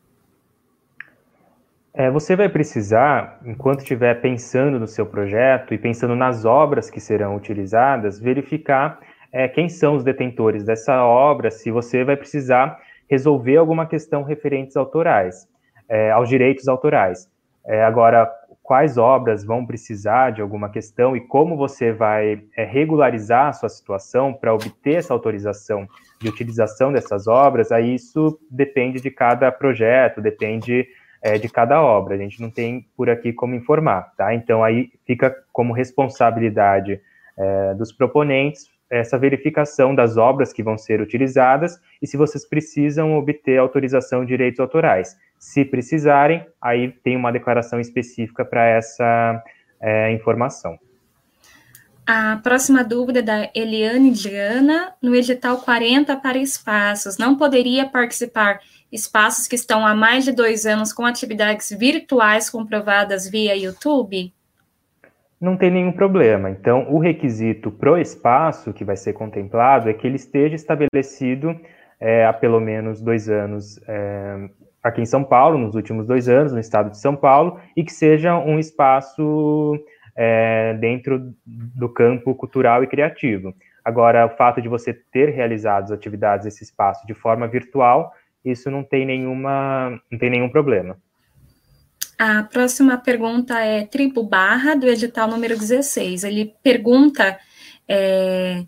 É, você vai precisar, enquanto estiver pensando no seu projeto e pensando nas obras que serão utilizadas, verificar é, quem são os detentores dessa obra, se você vai precisar resolver alguma questão referentes autorais, é, aos direitos autorais. É, agora, quais obras vão precisar de alguma questão e como você vai é, regularizar a sua situação para obter essa autorização de utilização dessas obras, aí isso depende de cada projeto, depende é, de cada obra. A gente não tem por aqui como informar, tá? Então aí fica como responsabilidade é, dos proponentes essa verificação das obras que vão ser utilizadas e se vocês precisam obter autorização de direitos autorais. Se precisarem, aí tem uma declaração específica para essa é, informação. A próxima dúvida é da Eliane Diana, no edital 40 para espaços, não poderia participar espaços que estão há mais de dois anos com atividades virtuais comprovadas via YouTube? Não tem nenhum problema. Então, o requisito pro espaço que vai ser contemplado é que ele esteja estabelecido é, há pelo menos dois anos é, aqui em São Paulo, nos últimos dois anos, no estado de São Paulo, e que seja um espaço é, dentro do campo cultural e criativo. Agora, o fato de você ter realizado as atividades nesse espaço de forma virtual isso não tem nenhuma, não tem nenhum problema. A próxima pergunta é Tribo Barra, do edital número 16. Ele pergunta: é,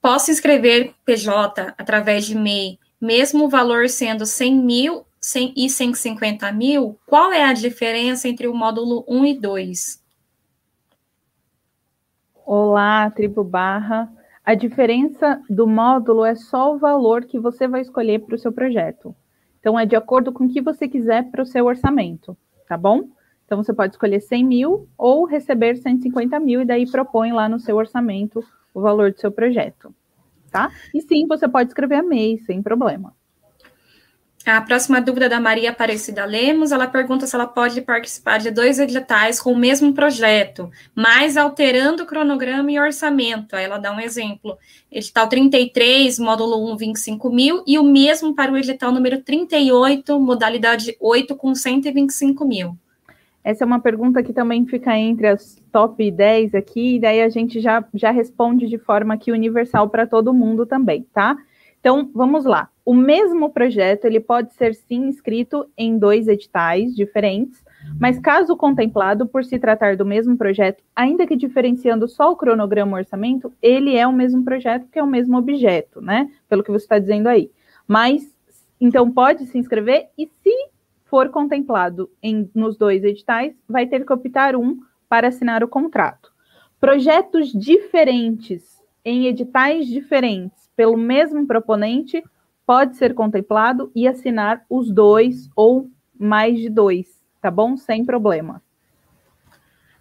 posso inscrever PJ através de MEI, mesmo o valor sendo 100 mil 100 e 150 mil? Qual é a diferença entre o módulo 1 e 2? Olá, Tribo Barra. A diferença do módulo é só o valor que você vai escolher para o seu projeto. Então, é de acordo com o que você quiser para o seu orçamento, tá bom? Então, você pode escolher 100 mil ou receber 150 mil e daí propõe lá no seu orçamento o valor do seu projeto, tá? E sim, você pode escrever a MEI, sem problema. A próxima dúvida da Maria Aparecida Lemos, ela pergunta se ela pode participar de dois editais com o mesmo projeto, mas alterando o cronograma e orçamento. Aí ela dá um exemplo. Edital 33, módulo 1, 25 mil, e o mesmo para o edital número 38, modalidade 8, com 125 mil. Essa é uma pergunta que também fica entre as top 10 aqui, e daí a gente já, já responde de forma aqui universal para todo mundo também, tá? Então, vamos lá. O mesmo projeto, ele pode ser sim inscrito em dois editais diferentes, mas caso contemplado por se tratar do mesmo projeto, ainda que diferenciando só o cronograma e orçamento, ele é o mesmo projeto, que é o mesmo objeto, né? Pelo que você está dizendo aí. Mas então pode se inscrever e se for contemplado em, nos dois editais, vai ter que optar um para assinar o contrato. Projetos diferentes em editais diferentes pelo mesmo proponente pode ser contemplado e assinar os dois ou mais de dois, tá bom? Sem problema.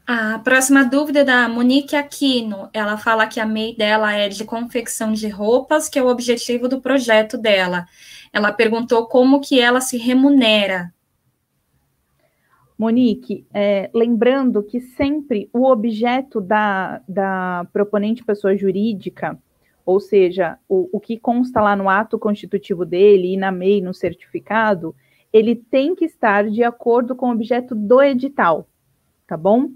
A próxima dúvida é da Monique Aquino. Ela fala que a MEI dela é de confecção de roupas, que é o objetivo do projeto dela. Ela perguntou como que ela se remunera. Monique, é, lembrando que sempre o objeto da, da proponente pessoa jurídica, ou seja, o, o que consta lá no ato constitutivo dele e na MEI, no certificado, ele tem que estar de acordo com o objeto do edital, tá bom?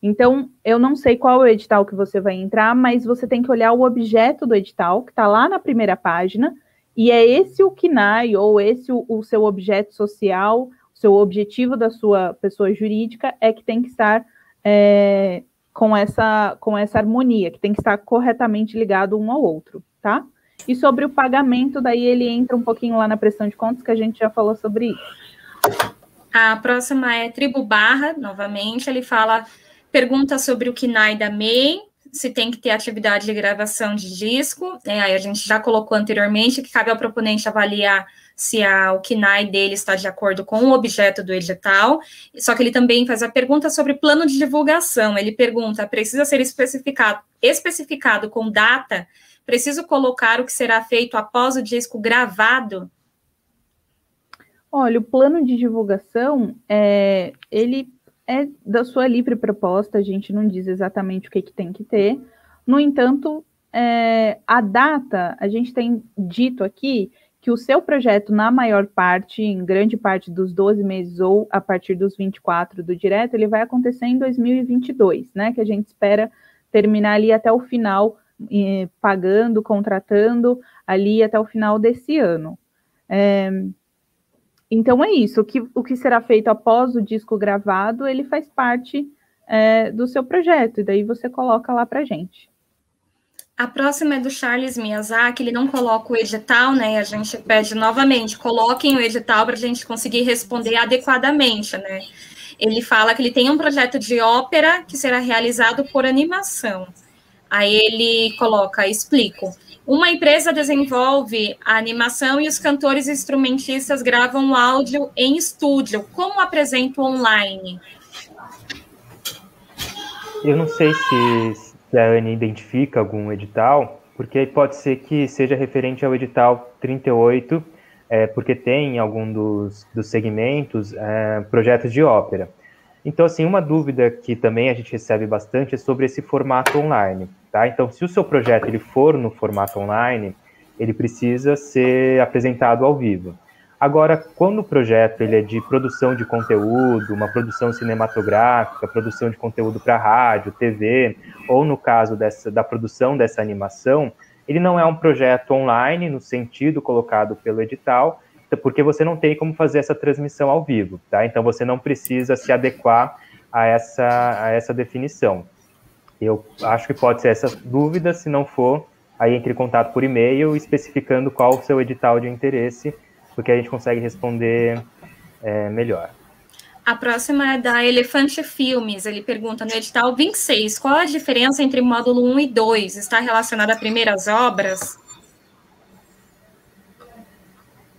Então, eu não sei qual é o edital que você vai entrar, mas você tem que olhar o objeto do edital, que está lá na primeira página, e é esse o KNAI, ou esse o, o seu objeto social, o seu objetivo da sua pessoa jurídica, é que tem que estar é, com, essa, com essa harmonia, que tem que estar corretamente ligado um ao outro, tá? E sobre o pagamento, daí ele entra um pouquinho lá na pressão de contas, que a gente já falou sobre isso. A próxima é Tribo Barra, novamente, ele fala pergunta sobre o KNAI da MEI, se tem que ter atividade de gravação de disco. É, aí a gente já colocou anteriormente que cabe ao proponente avaliar se a, o KNAI dele está de acordo com o objeto do edital. Só que ele também faz a pergunta sobre plano de divulgação. Ele pergunta: precisa ser especificado, especificado com data? Preciso colocar o que será feito após o disco gravado? Olha, o plano de divulgação, é, ele é da sua livre proposta, a gente não diz exatamente o que, que tem que ter. No entanto, é, a data, a gente tem dito aqui que o seu projeto, na maior parte, em grande parte dos 12 meses ou a partir dos 24 do direto, ele vai acontecer em 2022, né? Que a gente espera terminar ali até o final, eh, pagando, contratando ali até o final desse ano. É, então é isso. O que, o que será feito após o disco gravado, ele faz parte é, do seu projeto, e daí você coloca lá para gente. A próxima é do Charles Miyazaki, ele não coloca o edital, né? A gente pede novamente, coloquem o edital para a gente conseguir responder adequadamente, né? Ele fala que ele tem um projeto de ópera que será realizado por animação. Aí ele coloca, explico. Uma empresa desenvolve a animação e os cantores e instrumentistas gravam o áudio em estúdio. Como apresento online? Eu não sei se, se a Anne identifica algum edital, porque pode ser que seja referente ao edital 38, é, porque tem em algum dos, dos segmentos é, projetos de ópera. Então, assim, uma dúvida que também a gente recebe bastante é sobre esse formato online, tá? Então, se o seu projeto ele for no formato online, ele precisa ser apresentado ao vivo. Agora, quando o projeto ele é de produção de conteúdo, uma produção cinematográfica, produção de conteúdo para rádio, TV, ou no caso dessa, da produção dessa animação, ele não é um projeto online no sentido colocado pelo edital, porque você não tem como fazer essa transmissão ao vivo, tá? Então você não precisa se adequar a essa, a essa definição. Eu acho que pode ser essa dúvida, se não for, aí entre em contato por e-mail especificando qual o seu edital de interesse, porque a gente consegue responder é, melhor. A próxima é da Elefante Filmes. Ele pergunta no edital 26, qual a diferença entre módulo 1 e 2? Está relacionada a primeiras obras?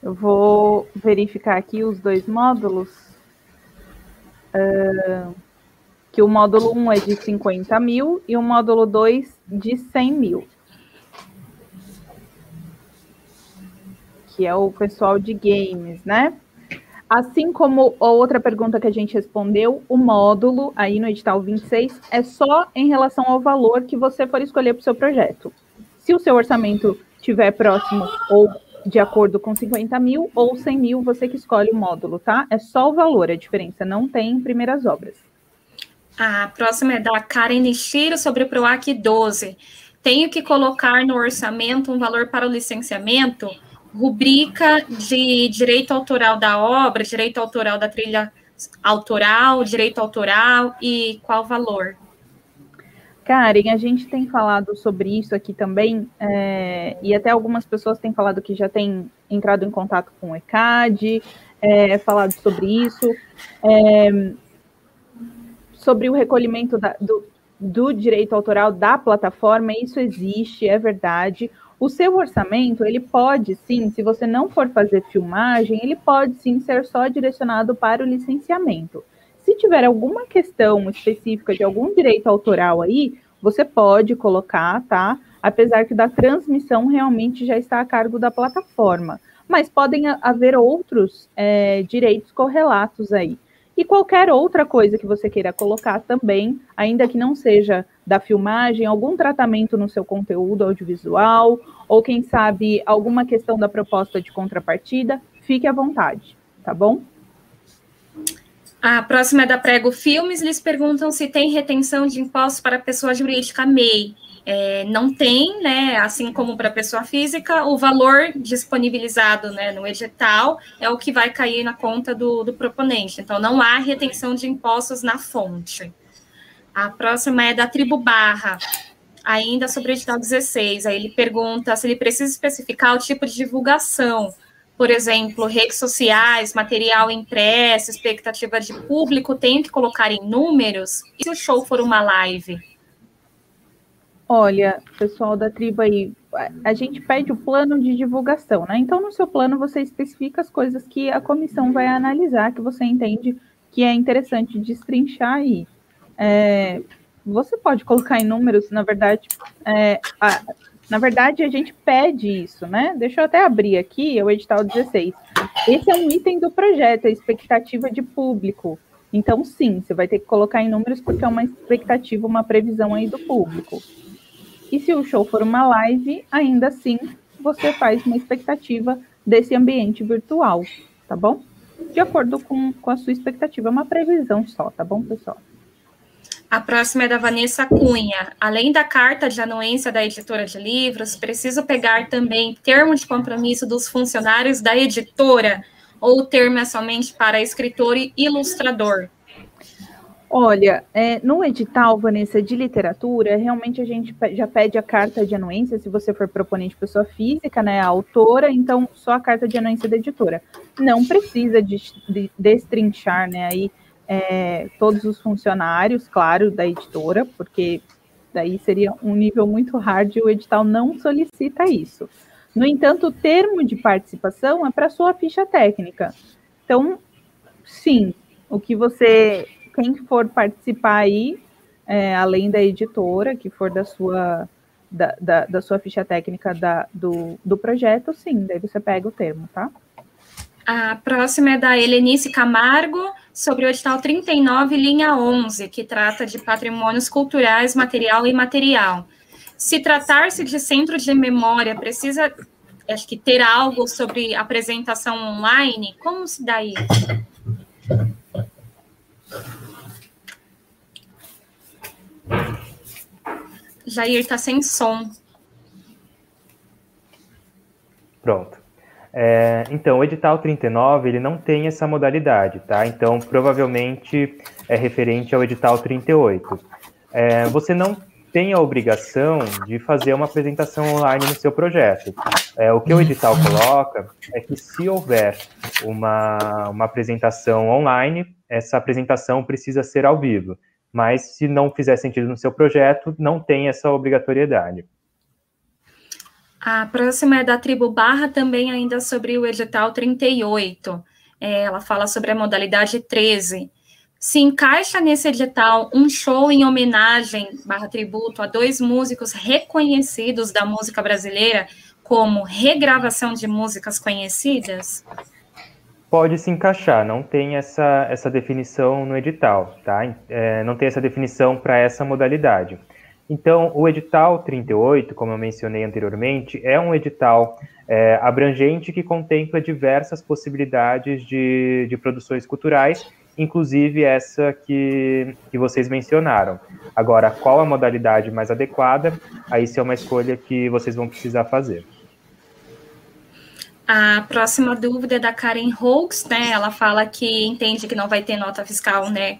Eu vou verificar aqui os dois módulos. Uh, que o módulo 1 é de 50 mil e o módulo 2 de 100 mil. Que é o pessoal de games, né? Assim como a outra pergunta que a gente respondeu, o módulo aí no edital 26 é só em relação ao valor que você for escolher para o seu projeto. Se o seu orçamento estiver próximo ou de acordo com 50 mil ou 100 mil, você que escolhe o módulo, tá? É só o valor, a diferença não tem em primeiras obras. A próxima é da Karen Nishiro sobre o PROAC 12. Tenho que colocar no orçamento um valor para o licenciamento, rubrica de direito autoral da obra, direito autoral da trilha autoral, direito autoral e qual valor? Karen, a gente tem falado sobre isso aqui também, é, e até algumas pessoas têm falado que já têm entrado em contato com o ECAD, é, falado sobre isso, é, sobre o recolhimento da, do, do direito autoral da plataforma, isso existe, é verdade. O seu orçamento, ele pode sim, se você não for fazer filmagem, ele pode sim ser só direcionado para o licenciamento. Se tiver alguma questão específica de algum direito autoral aí, você pode colocar, tá? Apesar que da transmissão realmente já está a cargo da plataforma. Mas podem haver outros é, direitos correlatos aí. E qualquer outra coisa que você queira colocar também, ainda que não seja da filmagem, algum tratamento no seu conteúdo audiovisual, ou quem sabe alguma questão da proposta de contrapartida, fique à vontade, tá bom? A próxima é da Prego Filmes, eles perguntam se tem retenção de impostos para pessoa jurídica MEI. É, não tem, né, assim como para pessoa física, o valor disponibilizado né, no edital é o que vai cair na conta do, do proponente. Então, não há retenção de impostos na fonte. A próxima é da Tribo Barra, ainda sobre o edital 16. Aí ele pergunta se ele precisa especificar o tipo de divulgação. Por exemplo, redes sociais, material impresso, expectativa de público, tem que colocar em números? E se o show for uma live? Olha, pessoal da tribo aí, a gente pede o plano de divulgação, né? Então, no seu plano, você especifica as coisas que a comissão vai analisar, que você entende que é interessante destrinchar aí. É, você pode colocar em números, na verdade, é, a, na verdade, a gente pede isso, né? Deixa eu até abrir aqui o edital 16. Esse é um item do projeto, a expectativa de público. Então, sim, você vai ter que colocar em números porque é uma expectativa, uma previsão aí do público. E se o show for uma live, ainda assim você faz uma expectativa desse ambiente virtual, tá bom? De acordo com, com a sua expectativa, é uma previsão só, tá bom, pessoal? A próxima é da Vanessa Cunha. Além da carta de anuência da editora de livros, preciso pegar também termo de compromisso dos funcionários da editora, ou termo é somente para escritor e ilustrador? Olha, é, no edital, Vanessa, de literatura, realmente a gente já pede a carta de anuência, se você for proponente pessoa física, né, a autora, então só a carta de anuência da editora. Não precisa de, de destrinchar, né, aí é, todos os funcionários, claro, da editora, porque daí seria um nível muito hard e o edital não solicita isso. No entanto, o termo de participação é para sua ficha técnica. Então, sim, o que você quem for participar aí, é, além da editora, que for da sua, da, da, da sua ficha técnica da, do, do projeto, sim, daí você pega o termo, tá? A próxima é da Helenice Camargo, sobre o edital 39, linha 11, que trata de patrimônios culturais, material e imaterial. Se tratar-se de centro de memória, precisa, acho que, ter algo sobre apresentação online? Como se dá isso? Jair está sem som. Pronto. É, então, o edital 39, ele não tem essa modalidade, tá? Então, provavelmente é referente ao edital 38. É, você não tem a obrigação de fazer uma apresentação online no seu projeto. É, o que o edital coloca é que se houver uma, uma apresentação online, essa apresentação precisa ser ao vivo mas se não fizer sentido no seu projeto, não tem essa obrigatoriedade. A próxima é da tribo Barra, também ainda sobre o edital 38. É, ela fala sobre a modalidade 13. Se encaixa nesse edital um show em homenagem barra tributo a dois músicos reconhecidos da música brasileira, como regravação de músicas conhecidas? pode se encaixar, não tem essa, essa definição no edital, tá? É, não tem essa definição para essa modalidade. Então, o edital 38, como eu mencionei anteriormente, é um edital é, abrangente que contempla diversas possibilidades de, de produções culturais, inclusive essa que, que vocês mencionaram. Agora, qual a modalidade mais adequada? Aí isso é uma escolha que vocês vão precisar fazer. A próxima dúvida é da Karen Hawks, né? Ela fala que entende que não vai ter nota fiscal, né?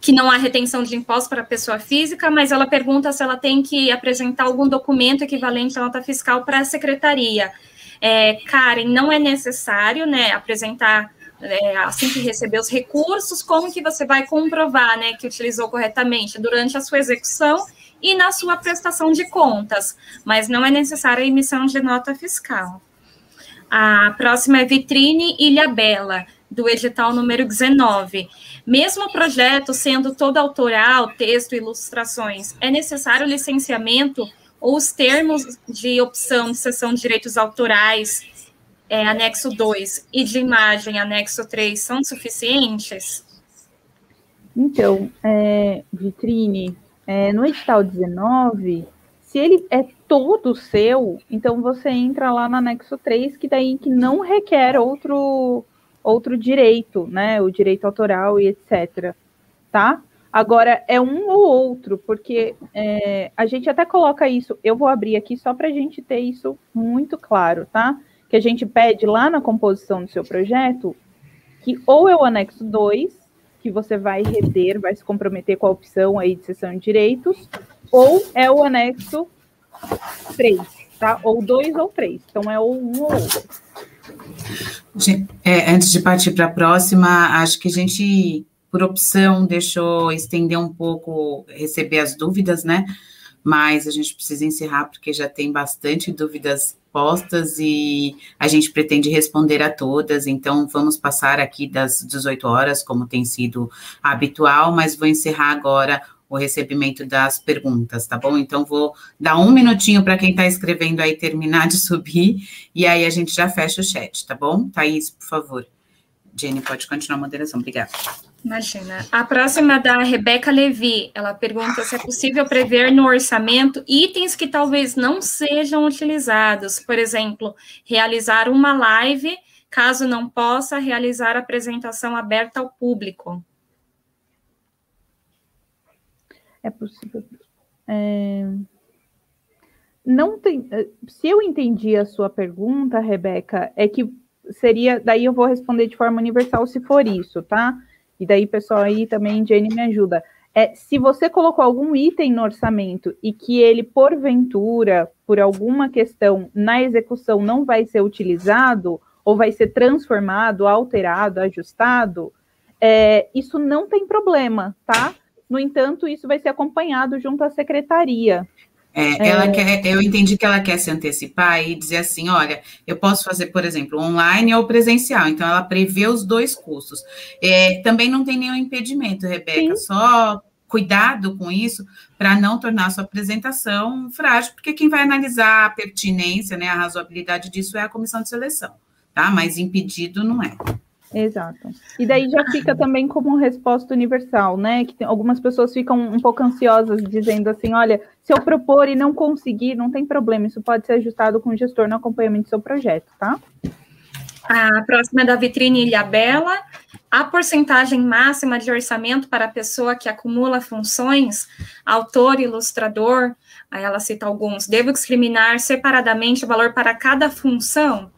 Que não há retenção de impostos para a pessoa física, mas ela pergunta se ela tem que apresentar algum documento equivalente à nota fiscal para a secretaria. É, Karen, não é necessário né, apresentar é, assim que receber os recursos, como que você vai comprovar né, que utilizou corretamente durante a sua execução e na sua prestação de contas, mas não é necessária a emissão de nota fiscal. A próxima é Vitrine Ilha Bela, do edital número 19. Mesmo o projeto sendo todo autoral, texto e ilustrações, é necessário licenciamento ou os termos de opção de cessão de direitos autorais, é, anexo 2, e de imagem, anexo 3, são suficientes? Então, é, Vitrine, é, no edital 19, se ele é todo seu, então você entra lá no anexo 3, que daí que não requer outro outro direito, né? O direito autoral e etc. Tá? Agora é um ou outro, porque é, a gente até coloca isso. Eu vou abrir aqui só para a gente ter isso muito claro, tá? Que a gente pede lá na composição do seu projeto que ou é o anexo 2, que você vai reter, vai se comprometer com a opção aí de cessão de direitos, ou é o anexo 3, tá? Ou 2 ou 3. Então é ou um ou outro. É, antes de partir para a próxima, acho que a gente, por opção, deixou estender um pouco, receber as dúvidas, né? Mas a gente precisa encerrar porque já tem bastante dúvidas postas e a gente pretende responder a todas, então vamos passar aqui das 18 horas, como tem sido habitual, mas vou encerrar agora o recebimento das perguntas, tá bom? Então vou dar um minutinho para quem está escrevendo aí terminar de subir e aí a gente já fecha o chat, tá bom? Thaís, por favor. Jenny, pode continuar a moderação, obrigada. Imagina. A próxima é da Rebeca Levi. Ela pergunta se é possível prever no orçamento itens que talvez não sejam utilizados. Por exemplo, realizar uma live, caso não possa realizar apresentação aberta ao público. É possível. É... Não tem. Se eu entendi a sua pergunta, Rebeca, é que seria. Daí eu vou responder de forma universal se for isso, tá? E daí, pessoal, aí também, Jenny me ajuda. É, se você colocou algum item no orçamento e que ele, porventura, por alguma questão na execução não vai ser utilizado, ou vai ser transformado, alterado, ajustado, é, isso não tem problema, tá? No entanto, isso vai ser acompanhado junto à secretaria. É, ela é... quer, eu entendi que ela quer se antecipar e dizer assim, olha, eu posso fazer, por exemplo, online ou presencial. Então, ela prevê os dois custos. É, também não tem nenhum impedimento, Rebeca, Sim. só cuidado com isso para não tornar a sua apresentação frágil, porque quem vai analisar a pertinência, né, a razoabilidade disso é a comissão de seleção, tá? Mas impedido não é. Exato. E daí já fica também como resposta universal, né? Que tem, algumas pessoas ficam um pouco ansiosas, dizendo assim: olha, se eu propor e não conseguir, não tem problema, isso pode ser ajustado com o gestor no acompanhamento do seu projeto, tá? A próxima é da vitrine Ilha Bela. A porcentagem máxima de orçamento para a pessoa que acumula funções, autor, ilustrador, aí ela cita alguns, devo discriminar separadamente o valor para cada função?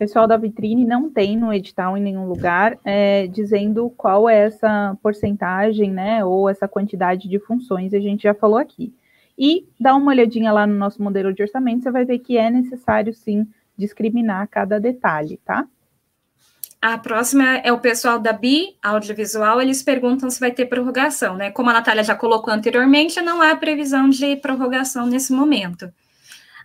Pessoal da vitrine não tem no edital em nenhum lugar é, dizendo qual é essa porcentagem, né, ou essa quantidade de funções, a gente já falou aqui. E dá uma olhadinha lá no nosso modelo de orçamento, você vai ver que é necessário sim discriminar cada detalhe, tá? A próxima é o pessoal da BI Audiovisual, eles perguntam se vai ter prorrogação, né? Como a Natália já colocou anteriormente, não há previsão de prorrogação nesse momento.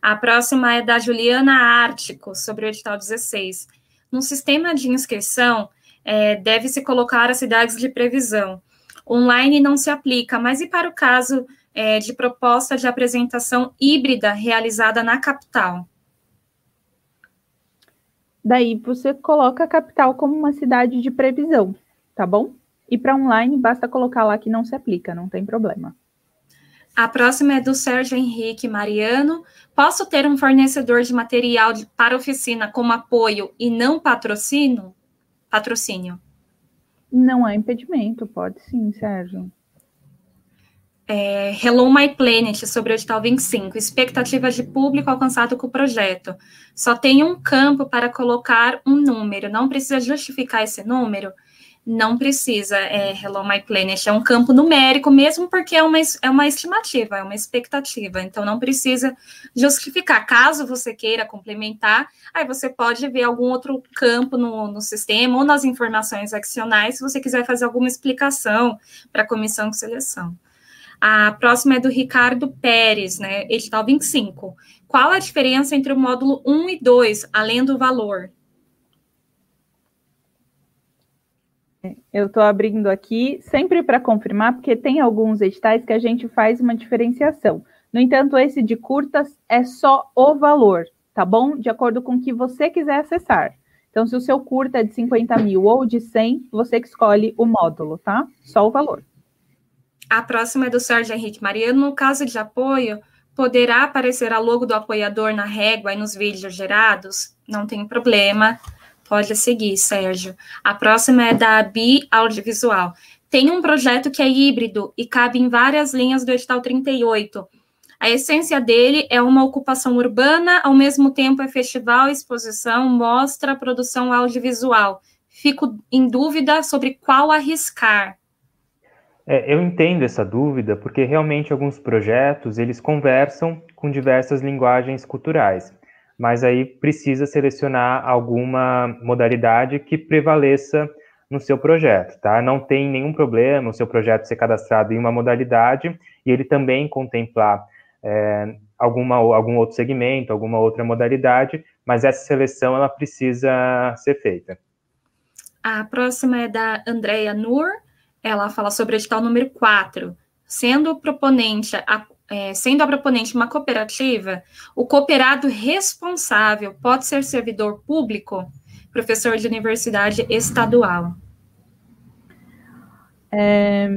A próxima é da Juliana Ártico, sobre o edital 16. No sistema de inscrição, é, deve-se colocar as cidades de previsão. Online não se aplica, mas e para o caso é, de proposta de apresentação híbrida realizada na capital? Daí você coloca a capital como uma cidade de previsão, tá bom? E para online, basta colocar lá que não se aplica, não tem problema. A próxima é do Sérgio Henrique Mariano. Posso ter um fornecedor de material de, para oficina como apoio e não patrocínio? Patrocínio. Não há impedimento, pode sim, Sérgio. É, Hello My Planet, sobre o edital 25. Expectativa de público alcançado com o projeto. Só tem um campo para colocar um número, não precisa justificar esse número. Não precisa, é Hello My Planet, é um campo numérico mesmo, porque é uma, é uma estimativa, é uma expectativa, então não precisa justificar. Caso você queira complementar, aí você pode ver algum outro campo no, no sistema ou nas informações adicionais, se você quiser fazer alguma explicação para a comissão de seleção. A próxima é do Ricardo Pérez, né, edital 25. Qual a diferença entre o módulo 1 e 2, além do valor? Eu estou abrindo aqui sempre para confirmar, porque tem alguns editais que a gente faz uma diferenciação. No entanto, esse de curtas é só o valor, tá bom? De acordo com o que você quiser acessar. Então, se o seu curta é de 50 mil ou de 100, você que escolhe o módulo, tá? Só o valor. A próxima é do Sérgio Henrique Mariano. No caso de apoio, poderá aparecer a logo do apoiador na régua e nos vídeos gerados? Não tem problema. Pode seguir, Sérgio. A próxima é da Bi Audiovisual. Tem um projeto que é híbrido e cabe em várias linhas do edital 38. A essência dele é uma ocupação urbana, ao mesmo tempo é festival, exposição, mostra, produção audiovisual. Fico em dúvida sobre qual arriscar. É, eu entendo essa dúvida porque realmente alguns projetos eles conversam com diversas linguagens culturais mas aí precisa selecionar alguma modalidade que prevaleça no seu projeto, tá? Não tem nenhum problema o seu projeto ser cadastrado em uma modalidade e ele também contemplar é, alguma, algum outro segmento, alguma outra modalidade, mas essa seleção ela precisa ser feita. A próxima é da Andrea Nur, ela fala sobre o edital número 4. Sendo proponente a é, sendo a proponente uma cooperativa, o cooperado responsável pode ser servidor público, professor de universidade estadual. É,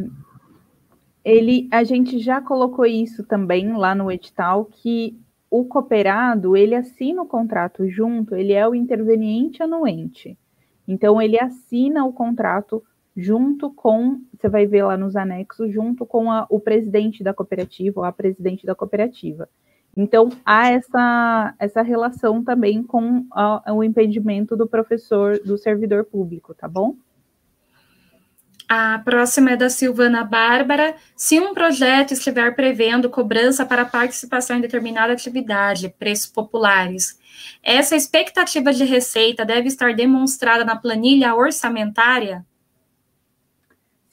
ele, a gente já colocou isso também lá no edital, que o cooperado, ele assina o contrato junto, ele é o interveniente anuente. Então, ele assina o contrato junto com, você vai ver lá nos anexos, junto com a, o presidente da cooperativa ou a presidente da cooperativa. Então, há essa, essa relação também com a, o impedimento do professor, do servidor público, tá bom? A próxima é da Silvana Bárbara. Se um projeto estiver prevendo cobrança para participação em determinada atividade, preços populares, essa expectativa de receita deve estar demonstrada na planilha orçamentária?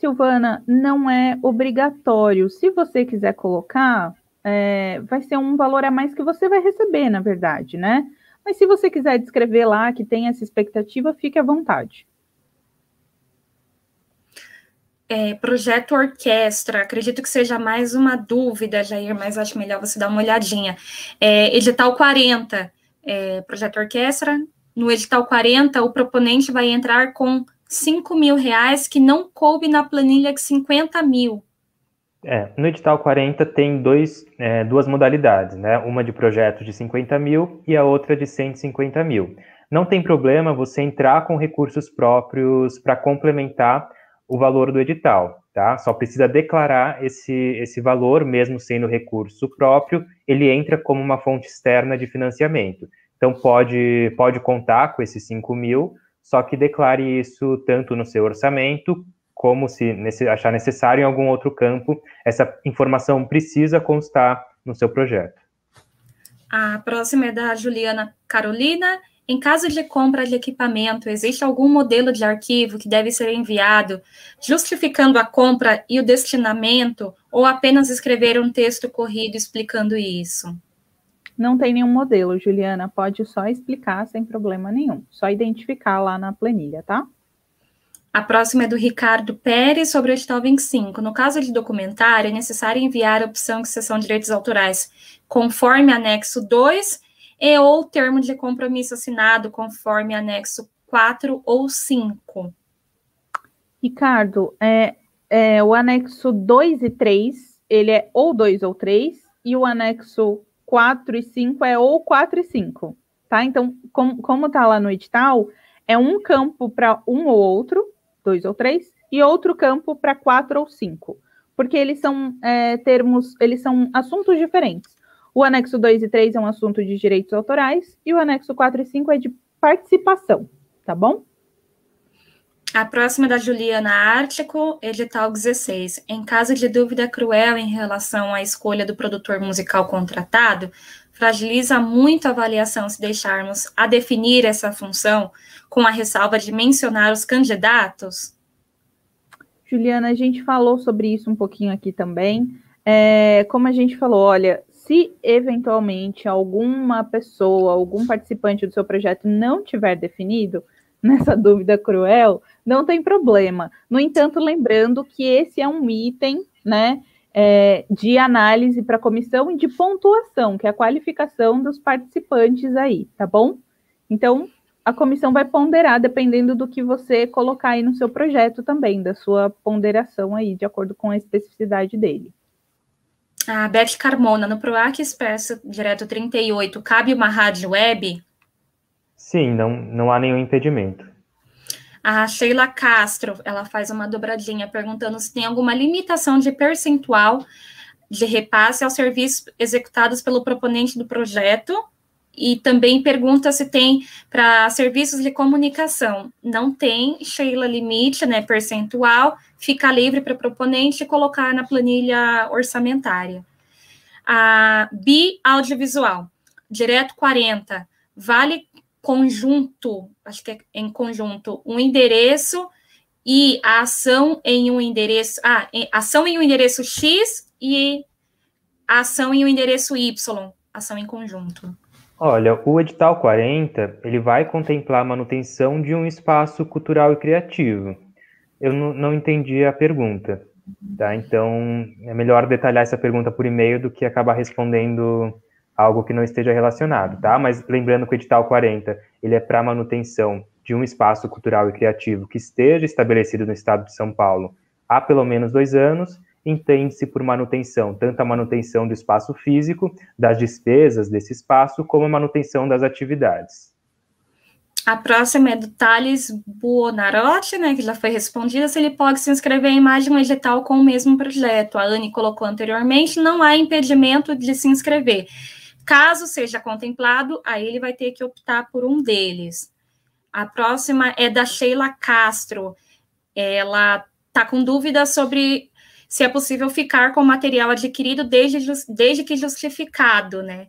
Silvana, não é obrigatório. Se você quiser colocar, é, vai ser um valor a mais que você vai receber, na verdade, né? Mas se você quiser descrever lá que tem essa expectativa, fique à vontade. É, projeto orquestra, acredito que seja mais uma dúvida, Jair, mas acho melhor você dar uma olhadinha. É, edital 40, é, projeto orquestra, no edital 40, o proponente vai entrar com 5 mil reais que não coube na planilha de 50 mil. É, no edital 40 tem dois, é, duas modalidades, né? Uma de projeto de 50 mil e a outra de 150 mil. Não tem problema você entrar com recursos próprios para complementar o valor do edital, tá? Só precisa declarar esse, esse valor, mesmo sendo recurso próprio, ele entra como uma fonte externa de financiamento. Então, pode, pode contar com esses 5 mil, só que declare isso tanto no seu orçamento, como se achar necessário em algum outro campo, essa informação precisa constar no seu projeto. A próxima é da Juliana Carolina. Em caso de compra de equipamento, existe algum modelo de arquivo que deve ser enviado justificando a compra e o destinamento, ou apenas escrever um texto corrido explicando isso? Não tem nenhum modelo, Juliana. Pode só explicar sem problema nenhum. Só identificar lá na planilha, tá? A próxima é do Ricardo Pérez sobre o edital 25. No caso de documentário, é necessário enviar a opção de cessão de direitos autorais conforme anexo 2 e ou termo de compromisso assinado conforme anexo 4 ou 5. Ricardo, é, é, o anexo 2 e 3, ele é ou 2 ou 3, e o anexo 4 e 5 é ou 4 e 5, tá? Então, com, como tá lá no edital, é um campo para um ou outro, dois ou três, e outro campo para quatro ou cinco, porque eles são é, termos, eles são assuntos diferentes. O anexo 2 e 3 é um assunto de direitos autorais, e o anexo 4 e 5 é de participação, tá bom? A próxima é da Juliana Ártico, edital 16. Em caso de dúvida cruel em relação à escolha do produtor musical contratado, fragiliza muito a avaliação se deixarmos a definir essa função com a ressalva de mencionar os candidatos? Juliana, a gente falou sobre isso um pouquinho aqui também. É, como a gente falou, olha, se eventualmente alguma pessoa, algum participante do seu projeto não tiver definido, nessa dúvida cruel, não tem problema. No entanto, lembrando que esse é um item, né, é, de análise para a comissão e de pontuação, que é a qualificação dos participantes aí, tá bom? Então, a comissão vai ponderar dependendo do que você colocar aí no seu projeto também, da sua ponderação aí, de acordo com a especificidade dele. A Beth Carmona, no PROAC Expresso Direto 38, cabe uma rádio web? Sim, não, não há nenhum impedimento. A Sheila Castro, ela faz uma dobradinha perguntando se tem alguma limitação de percentual de repasse aos serviços executados pelo proponente do projeto e também pergunta se tem para serviços de comunicação. Não tem, Sheila, limite, né, percentual, fica livre para o proponente colocar na planilha orçamentária. A bi audiovisual, direto 40, vale conjunto, acho que é em conjunto, um endereço e a ação em um endereço, ah, ação em um endereço X e a ação em um endereço Y, ação em conjunto. Olha, o edital 40, ele vai contemplar a manutenção de um espaço cultural e criativo. Eu não entendi a pergunta, tá? Então, é melhor detalhar essa pergunta por e-mail do que acabar respondendo algo que não esteja relacionado, tá? Mas lembrando que o edital 40, ele é para manutenção de um espaço cultural e criativo que esteja estabelecido no estado de São Paulo há pelo menos dois anos entende-se por manutenção, tanto a manutenção do espaço físico, das despesas desse espaço, como a manutenção das atividades. A próxima é do Thales Buonarotti, né, que já foi respondida, se ele pode se inscrever em mais de um edital com o mesmo projeto. A Anne colocou anteriormente, não há impedimento de se inscrever. Caso seja contemplado, aí ele vai ter que optar por um deles. A próxima é da Sheila Castro. Ela está com dúvida sobre se é possível ficar com o material adquirido desde, desde que justificado, né?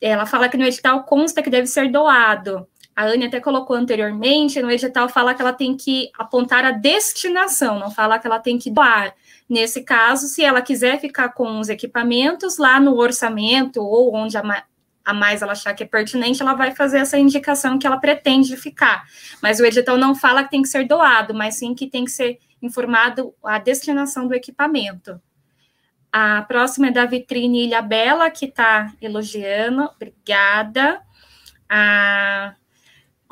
Ela fala que no edital consta que deve ser doado. A Anne até colocou anteriormente, no edital fala que ela tem que apontar a destinação, não fala que ela tem que doar. Nesse caso, se ela quiser ficar com os equipamentos lá no orçamento ou onde a, a mais ela achar que é pertinente, ela vai fazer essa indicação que ela pretende ficar. Mas o edital não fala que tem que ser doado, mas sim que tem que ser informado a destinação do equipamento. A próxima é da Vitrine Ilha Bela, que está elogiando, obrigada. A,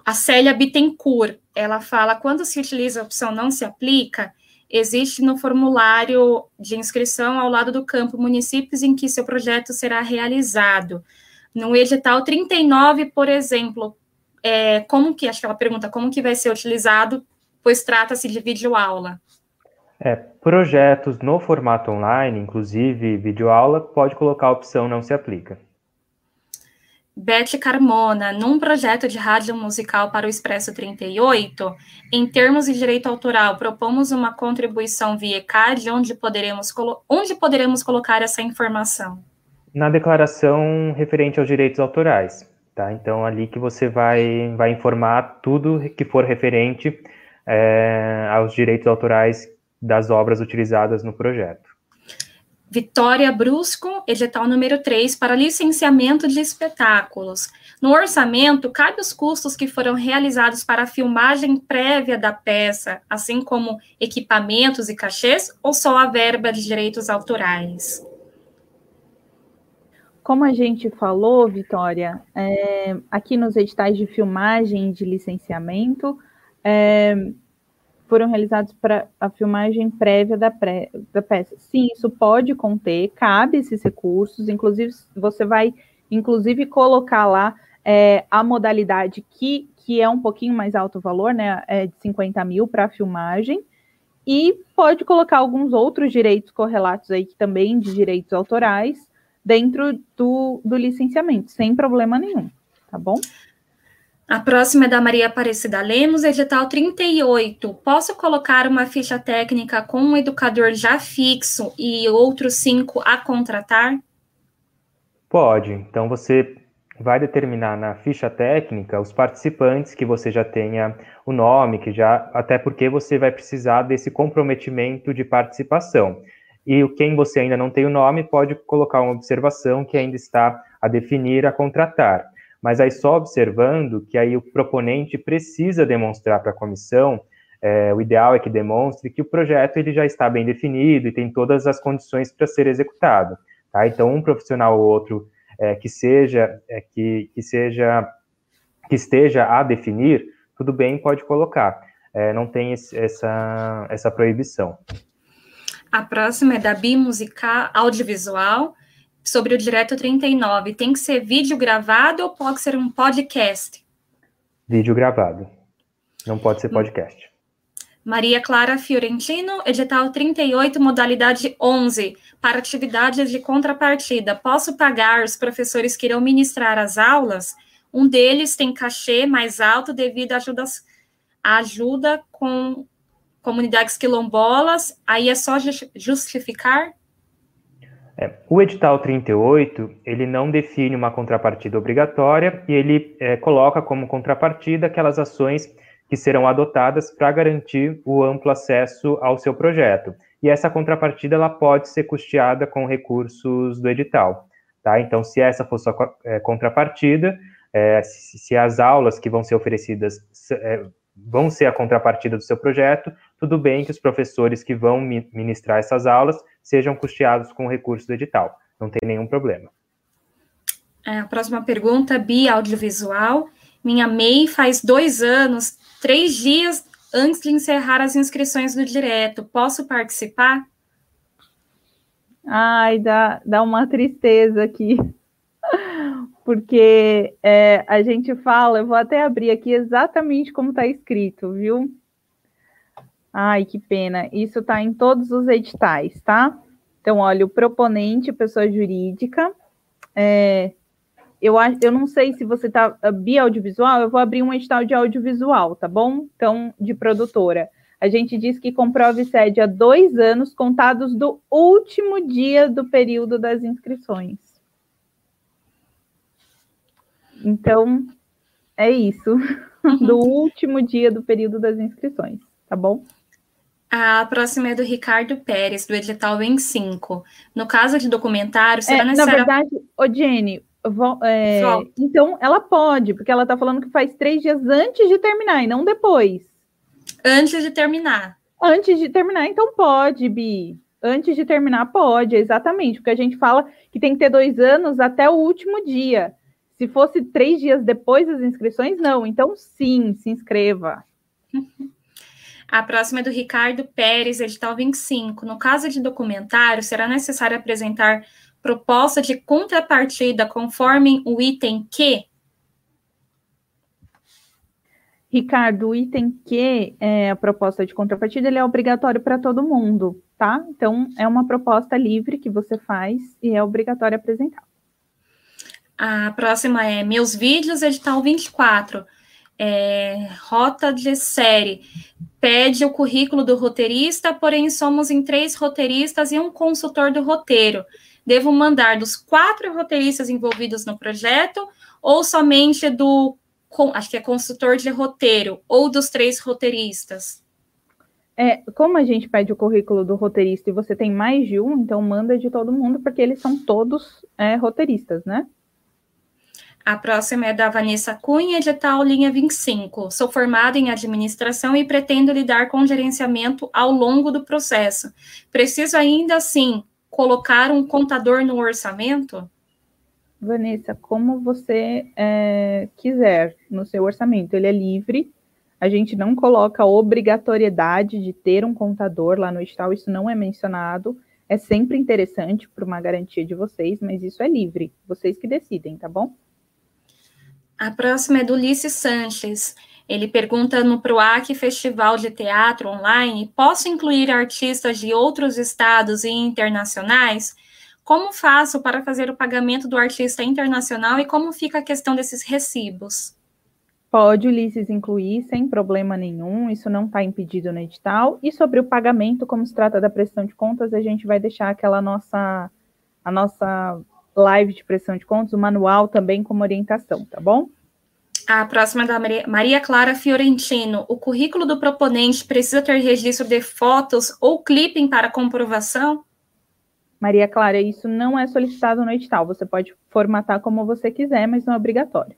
a Célia Bittencourt, ela fala, quando se utiliza a opção não se aplica, existe no formulário de inscrição ao lado do campo municípios em que seu projeto será realizado. No edital 39, por exemplo, é, como que, acho que ela pergunta, como que vai ser utilizado pois trata-se de videoaula. É, projetos no formato online, inclusive videoaula, pode colocar a opção não se aplica. Beth Carmona, num projeto de rádio musical para o Expresso 38, em termos de direito autoral, propomos uma contribuição via ECAD, onde poderemos, onde poderemos colocar essa informação? Na declaração referente aos direitos autorais, tá? Então, ali que você vai, vai informar tudo que for referente é, aos direitos autorais das obras utilizadas no projeto. Vitória Brusco, edital número 3, para licenciamento de espetáculos. No orçamento, cabe os custos que foram realizados para a filmagem prévia da peça, assim como equipamentos e cachês, ou só a verba de direitos autorais? Como a gente falou, Vitória, é, aqui nos editais de filmagem e de licenciamento, é, foram realizados para a filmagem prévia da, pré, da peça. Sim, isso pode conter, cabe esses recursos, inclusive você vai, inclusive, colocar lá é, a modalidade que, que é um pouquinho mais alto valor, né? É de 50 mil para a filmagem, e pode colocar alguns outros direitos correlatos aí, também de direitos autorais, dentro do, do licenciamento, sem problema nenhum, tá bom? A próxima é da Maria Aparecida Lemos, edital 38. Posso colocar uma ficha técnica com um educador já fixo e outros cinco a contratar? Pode. Então você vai determinar na ficha técnica os participantes que você já tenha o nome, que já até porque você vai precisar desse comprometimento de participação. E quem você ainda não tem o nome pode colocar uma observação que ainda está a definir a contratar mas aí só observando que aí o proponente precisa demonstrar para a comissão, é, o ideal é que demonstre que o projeto ele já está bem definido e tem todas as condições para ser executado. Tá? Então, um profissional ou outro é, que seja é, que, que seja que esteja a definir, tudo bem, pode colocar. É, não tem esse, essa, essa proibição. A próxima é da Bimusical Audiovisual sobre o Direto 39, tem que ser vídeo gravado ou pode ser um podcast? Vídeo gravado. Não pode ser podcast. Maria Clara Fiorentino, edital 38, modalidade 11, para atividades de contrapartida. Posso pagar os professores que irão ministrar as aulas? Um deles tem cachê mais alto devido à ajuda, à ajuda com comunidades quilombolas. Aí é só justificar? É, o edital 38, ele não define uma contrapartida obrigatória e ele é, coloca como contrapartida aquelas ações que serão adotadas para garantir o amplo acesso ao seu projeto. E essa contrapartida ela pode ser custeada com recursos do edital. Tá? Então, se essa for sua é, contrapartida, é, se, se, as aulas que vão ser oferecidas é, vão ser a contrapartida do seu projeto, tudo bem que os professores que vão ministrar essas aulas sejam custeados com recursos do edital. Não tem nenhum problema. É, a próxima pergunta, Bi Audiovisual. Minha MEI faz dois anos, três dias antes de encerrar as inscrições do direto. Posso participar? Ai, dá, dá uma tristeza aqui. Porque é, a gente fala, eu vou até abrir aqui exatamente como está escrito, viu? Ai, que pena. Isso está em todos os editais, tá? Então, olha, o proponente, pessoa jurídica. É, eu, eu não sei se você está uh, biaudiovisual, eu vou abrir um edital de audiovisual, tá bom? Então, de produtora. A gente diz que comprove sede há dois anos, contados do último dia do período das inscrições. Então, é isso. do último dia do período das inscrições, tá bom? A próxima é do Ricardo Pérez, do edital em 5. No caso de documentário, será é, necessário. Na verdade, ô Jenny, vou, é, então ela pode, porque ela está falando que faz três dias antes de terminar e não depois. Antes de terminar. Antes de terminar, então pode, Bi. Antes de terminar, pode, exatamente, porque a gente fala que tem que ter dois anos até o último dia. Se fosse três dias depois das inscrições, não. Então, sim, se inscreva. A próxima é do Ricardo Pérez, edital 25. No caso de documentário, será necessário apresentar proposta de contrapartida conforme o item Q? Ricardo, o item Q, é, a proposta de contrapartida, ele é obrigatório para todo mundo, tá? Então, é uma proposta livre que você faz e é obrigatório apresentar. A próxima é Meus Vídeos, edital 24 é, rota de série pede o currículo do roteirista, porém somos em três roteiristas e um consultor do roteiro. Devo mandar dos quatro roteiristas envolvidos no projeto ou somente do, acho que é consultor de roteiro, ou dos três roteiristas? É, como a gente pede o currículo do roteirista e você tem mais de um, então manda de todo mundo, porque eles são todos é, roteiristas, né? A próxima é da Vanessa Cunha, edital linha 25. Sou formada em administração e pretendo lidar com gerenciamento ao longo do processo. Preciso ainda assim colocar um contador no orçamento? Vanessa, como você é, quiser no seu orçamento, ele é livre. A gente não coloca obrigatoriedade de ter um contador lá no edital, isso não é mencionado. É sempre interessante para uma garantia de vocês, mas isso é livre. Vocês que decidem, tá bom? A próxima é do Ulisses Sanches. Ele pergunta no PROAC Festival de Teatro Online: posso incluir artistas de outros estados e internacionais? Como faço para fazer o pagamento do artista internacional e como fica a questão desses recibos? Pode Ulisses incluir sem problema nenhum, isso não está impedido no edital. E sobre o pagamento, como se trata da prestação de contas, a gente vai deixar aquela nossa, a nossa live de prestação de contas, o manual também como orientação, tá bom? A próxima é da Maria Clara Fiorentino. O currículo do proponente precisa ter registro de fotos ou clipping para comprovação? Maria Clara, isso não é solicitado no edital. Você pode formatar como você quiser, mas não é obrigatório.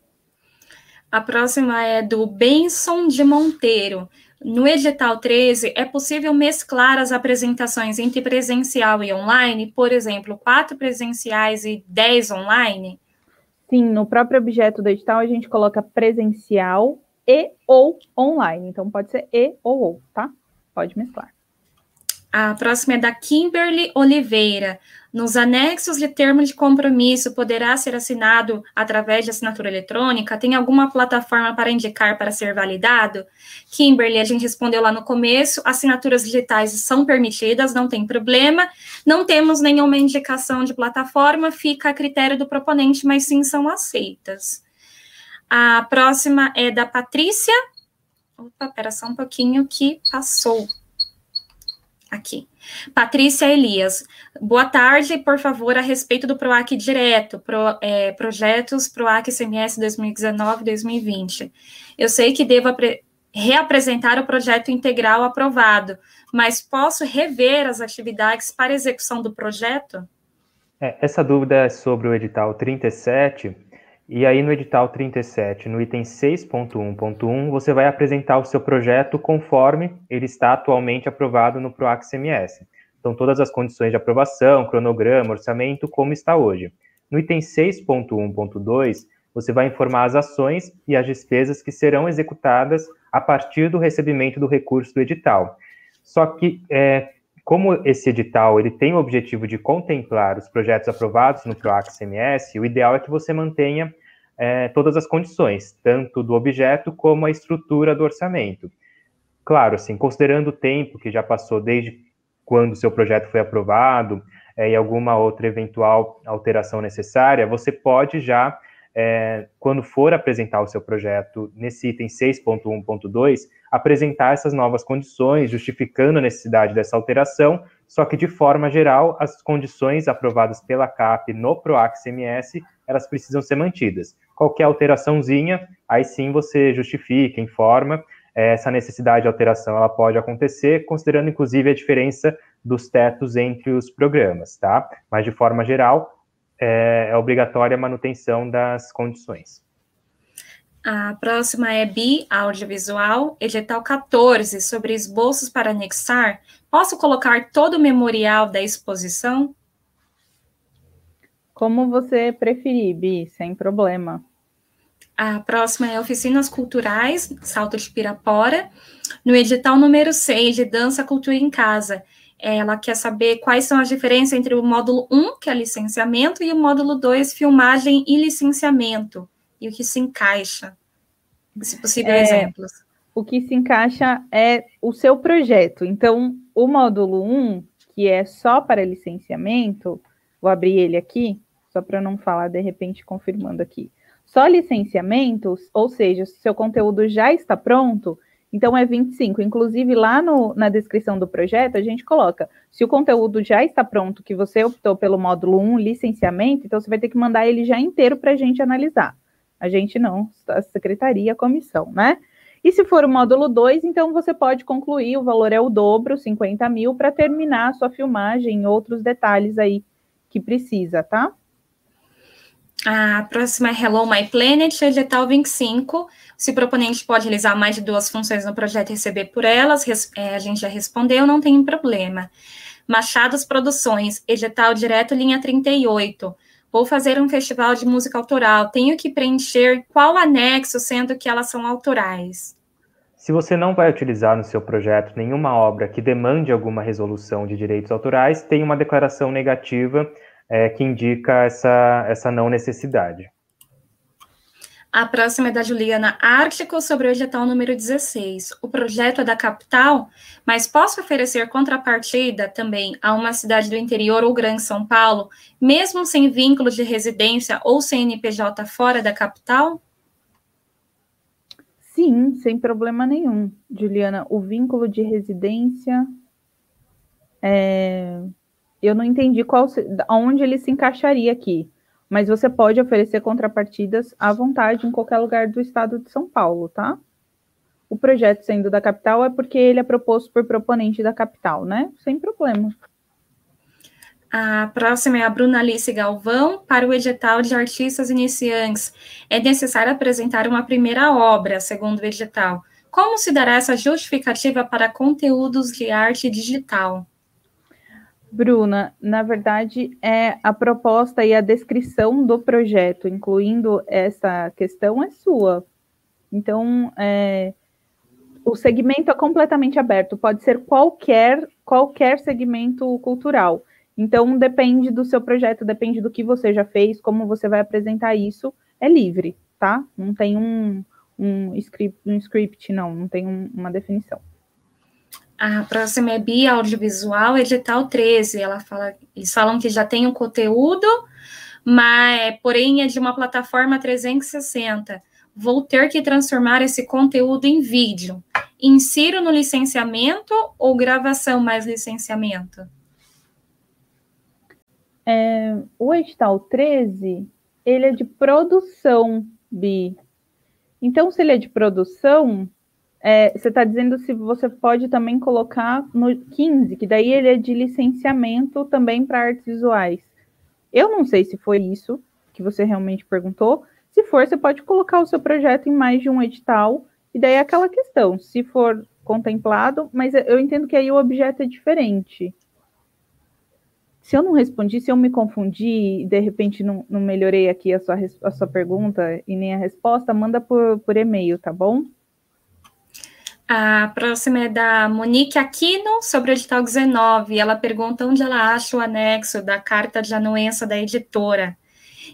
A próxima é do Benson de Monteiro. No edital 13, é possível mesclar as apresentações entre presencial e online? Por exemplo, quatro presenciais e dez online? Sim, no próprio objeto do edital a gente coloca presencial e ou online. Então pode ser e ou ou, tá? Pode mesclar. A próxima é da Kimberly Oliveira. Nos anexos de termo de compromisso poderá ser assinado através de assinatura eletrônica? Tem alguma plataforma para indicar para ser validado? Kimberly, a gente respondeu lá no começo, assinaturas digitais são permitidas, não tem problema. Não temos nenhuma indicação de plataforma, fica a critério do proponente, mas sim são aceitas. A próxima é da Patrícia. Opa, pera só um pouquinho que passou aqui. Patrícia Elias, boa tarde, por favor, a respeito do PROAC direto, pro, é, projetos PROAC CMS 2019-2020. Eu sei que devo reapresentar o projeto integral aprovado, mas posso rever as atividades para execução do projeto? É, essa dúvida é sobre o edital 37, e aí no edital 37, no item 6.1.1, você vai apresentar o seu projeto conforme ele está atualmente aprovado no PROAC CMS. Então, todas as condições de aprovação, cronograma, orçamento, como está hoje. No item 6.1.2, você vai informar as ações e as despesas que serão executadas a partir do recebimento do recurso do edital. Só que, é, como esse edital ele tem o objetivo de contemplar os projetos aprovados no PROAC CMS, o ideal é que você mantenha é, todas as condições, tanto do objeto como a estrutura do orçamento. Claro, assim, considerando o tempo que já passou desde quando o seu projeto foi aprovado é, e alguma outra eventual alteração necessária, você pode já, é, quando for apresentar o seu projeto nesse item 6.1.2, apresentar essas novas condições, justificando a necessidade dessa alteração, só que de forma geral, as condições aprovadas pela CAP no PROAC CMS, elas precisam ser mantidas qualquer alteraçãozinha, aí sim você justifica, informa. É, essa necessidade de alteração ela pode acontecer, considerando inclusive a diferença dos tetos entre os programas, tá? Mas de forma geral, é, é obrigatória a manutenção das condições. A próxima é BI Audiovisual, edital 14, sobre esboços para anexar. Posso colocar todo o memorial da exposição? Como você preferir, Bi, sem problema. A próxima é Oficinas Culturais, Salto de Pirapora, no edital número 6 de Dança Cultura em Casa. Ela quer saber quais são as diferenças entre o módulo 1, que é licenciamento, e o módulo 2, filmagem e licenciamento, e o que se encaixa. Se possível, é, exemplos. O que se encaixa é o seu projeto. Então, o módulo 1, que é só para licenciamento, vou abrir ele aqui, só para não falar de repente confirmando aqui. Só licenciamentos, ou seja, se seu conteúdo já está pronto, então é 25. Inclusive, lá no, na descrição do projeto, a gente coloca: se o conteúdo já está pronto, que você optou pelo módulo 1, licenciamento, então você vai ter que mandar ele já inteiro para a gente analisar. A gente não, a secretaria, a comissão, né? E se for o módulo 2, então você pode concluir, o valor é o dobro, 50 mil, para terminar a sua filmagem e outros detalhes aí que precisa, tá? A próxima é Hello My Planet, edital 25. Se o proponente pode realizar mais de duas funções no projeto e receber por elas, é, a gente já respondeu, não tem problema. Machados Produções, edital direto, linha 38. Vou fazer um festival de música autoral. Tenho que preencher qual anexo, sendo que elas são autorais? Se você não vai utilizar no seu projeto nenhuma obra que demande alguma resolução de direitos autorais, tem uma declaração negativa é, que indica essa, essa não necessidade. A próxima é da Juliana Ártico sobre o edital número 16. O projeto é da capital, mas posso oferecer contrapartida também a uma cidade do interior ou Grande São Paulo, mesmo sem vínculo de residência ou CNPJ fora da capital? Sim, sem problema nenhum, Juliana. O vínculo de residência. É... Eu não entendi qual, onde ele se encaixaria aqui, mas você pode oferecer contrapartidas à vontade em qualquer lugar do estado de São Paulo, tá? O projeto sendo da capital é porque ele é proposto por proponente da capital, né? Sem problema. A próxima é a Bruna Alice Galvão. Para o edital de artistas iniciantes, é necessário apresentar uma primeira obra, segundo o edital. Como se dará essa justificativa para conteúdos de arte digital? Bruna, na verdade, é a proposta e a descrição do projeto, incluindo essa questão, é sua. Então, é, o segmento é completamente aberto, pode ser qualquer, qualquer segmento cultural. Então, depende do seu projeto, depende do que você já fez, como você vai apresentar isso, é livre, tá? Não tem um, um, script, um script, não, não tem um, uma definição. A próxima é Bia Audiovisual, edital 13. Ela fala, eles falam que já tem um conteúdo, mas porém é de uma plataforma 360. Vou ter que transformar esse conteúdo em vídeo. Insiro no licenciamento ou gravação mais licenciamento? É, o edital 13, ele é de produção, Bi. Então, se ele é de produção, é, você está dizendo se você pode também colocar no 15, que daí ele é de licenciamento também para artes visuais. Eu não sei se foi isso que você realmente perguntou. Se for, você pode colocar o seu projeto em mais de um edital, e daí é aquela questão, se for contemplado, mas eu entendo que aí o objeto é diferente se eu não respondi, se eu me confundi e de repente não, não melhorei aqui a sua, a sua pergunta e nem a resposta, manda por, por e-mail, tá bom? A próxima é da Monique Aquino, sobre o edital 19. Ela pergunta onde ela acha o anexo da carta de anuência da editora.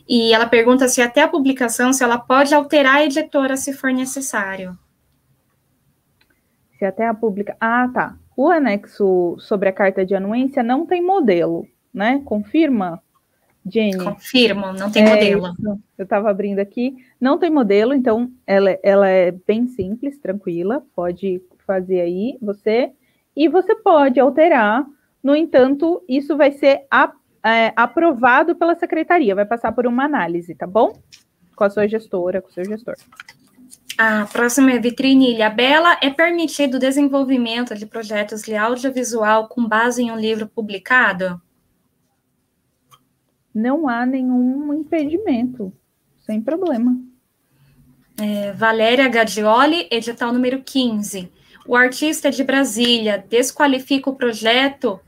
E ela pergunta se até a publicação, se ela pode alterar a editora se for necessário. Se até a publica. Ah, tá. O anexo sobre a carta de anuência não tem modelo né? Confirma, Jenny? Confirmo, não tem é modelo. Isso. Eu estava abrindo aqui. Não tem modelo, então ela, ela é bem simples, tranquila. Pode fazer aí você. E você pode alterar. No entanto, isso vai ser a, é, aprovado pela secretaria, vai passar por uma análise, tá bom? Com a sua gestora, com o seu gestor. A próxima é Vitrine Ilha Bela. É permitido o desenvolvimento de projetos de audiovisual com base em um livro publicado? Não há nenhum impedimento, sem problema. É, Valéria Gadioli, edital número 15. O artista de Brasília desqualifica o projeto,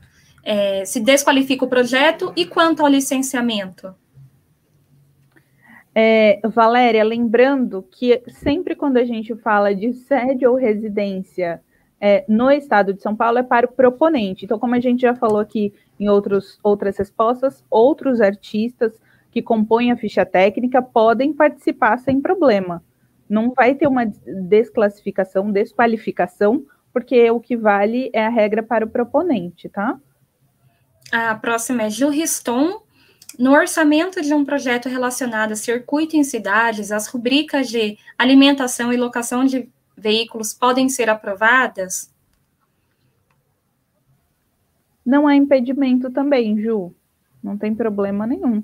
é, se desqualifica o projeto e quanto ao licenciamento? É, Valéria, lembrando que sempre quando a gente fala de sede ou residência é, no estado de São Paulo é para o proponente. Então, como a gente já falou aqui em outros, outras respostas, outros artistas que compõem a ficha técnica podem participar sem problema. Não vai ter uma desclassificação, desqualificação, porque o que vale é a regra para o proponente, tá? A próxima é Gil Riston. No orçamento de um projeto relacionado a circuito em cidades, as rubricas de alimentação e locação de veículos podem ser aprovadas? Não há impedimento também, Ju. Não tem problema nenhum.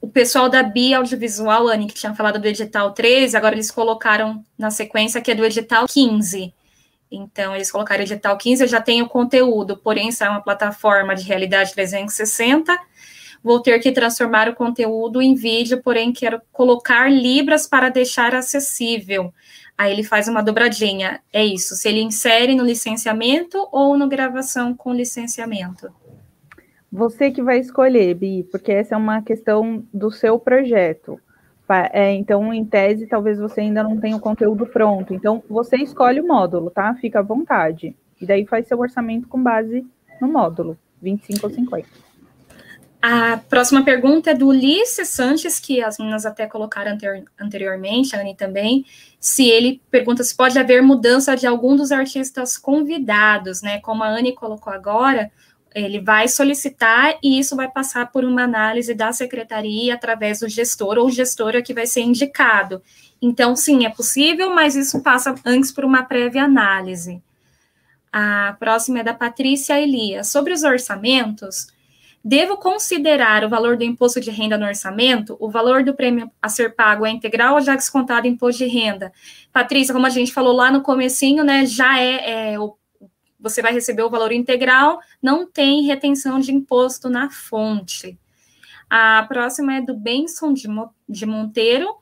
O pessoal da Bia Audiovisual, Anne, que tinha falado do edital 13, agora eles colocaram na sequência que é do edital 15. Então, eles colocaram edital 15, eu já tenho conteúdo, porém, isso é uma plataforma de realidade 360. Vou ter que transformar o conteúdo em vídeo, porém, quero colocar libras para deixar acessível. Aí ele faz uma dobradinha. É isso. Se ele insere no licenciamento ou no gravação com licenciamento. Você que vai escolher, Bi, porque essa é uma questão do seu projeto. É, então, em tese, talvez você ainda não tenha o conteúdo pronto. Então, você escolhe o módulo, tá? Fica à vontade. E daí faz seu orçamento com base no módulo, 25 ou 50. A próxima pergunta é do Ulisses Sanches, que as meninas até colocaram anteriormente, a Anne também, se ele pergunta se pode haver mudança de algum dos artistas convidados, né? Como a Anne colocou agora, ele vai solicitar e isso vai passar por uma análise da secretaria através do gestor ou gestora que vai ser indicado. Então, sim, é possível, mas isso passa antes por uma prévia análise. A próxima é da Patrícia Elias. Sobre os orçamentos, devo considerar o valor do imposto de renda no orçamento? O valor do prêmio a ser pago é integral ou já descontado imposto de renda? Patrícia, como a gente falou lá no comecinho, né, já é, é você vai receber o valor integral, não tem retenção de imposto na fonte. A próxima é do Benson de, de Monteiro.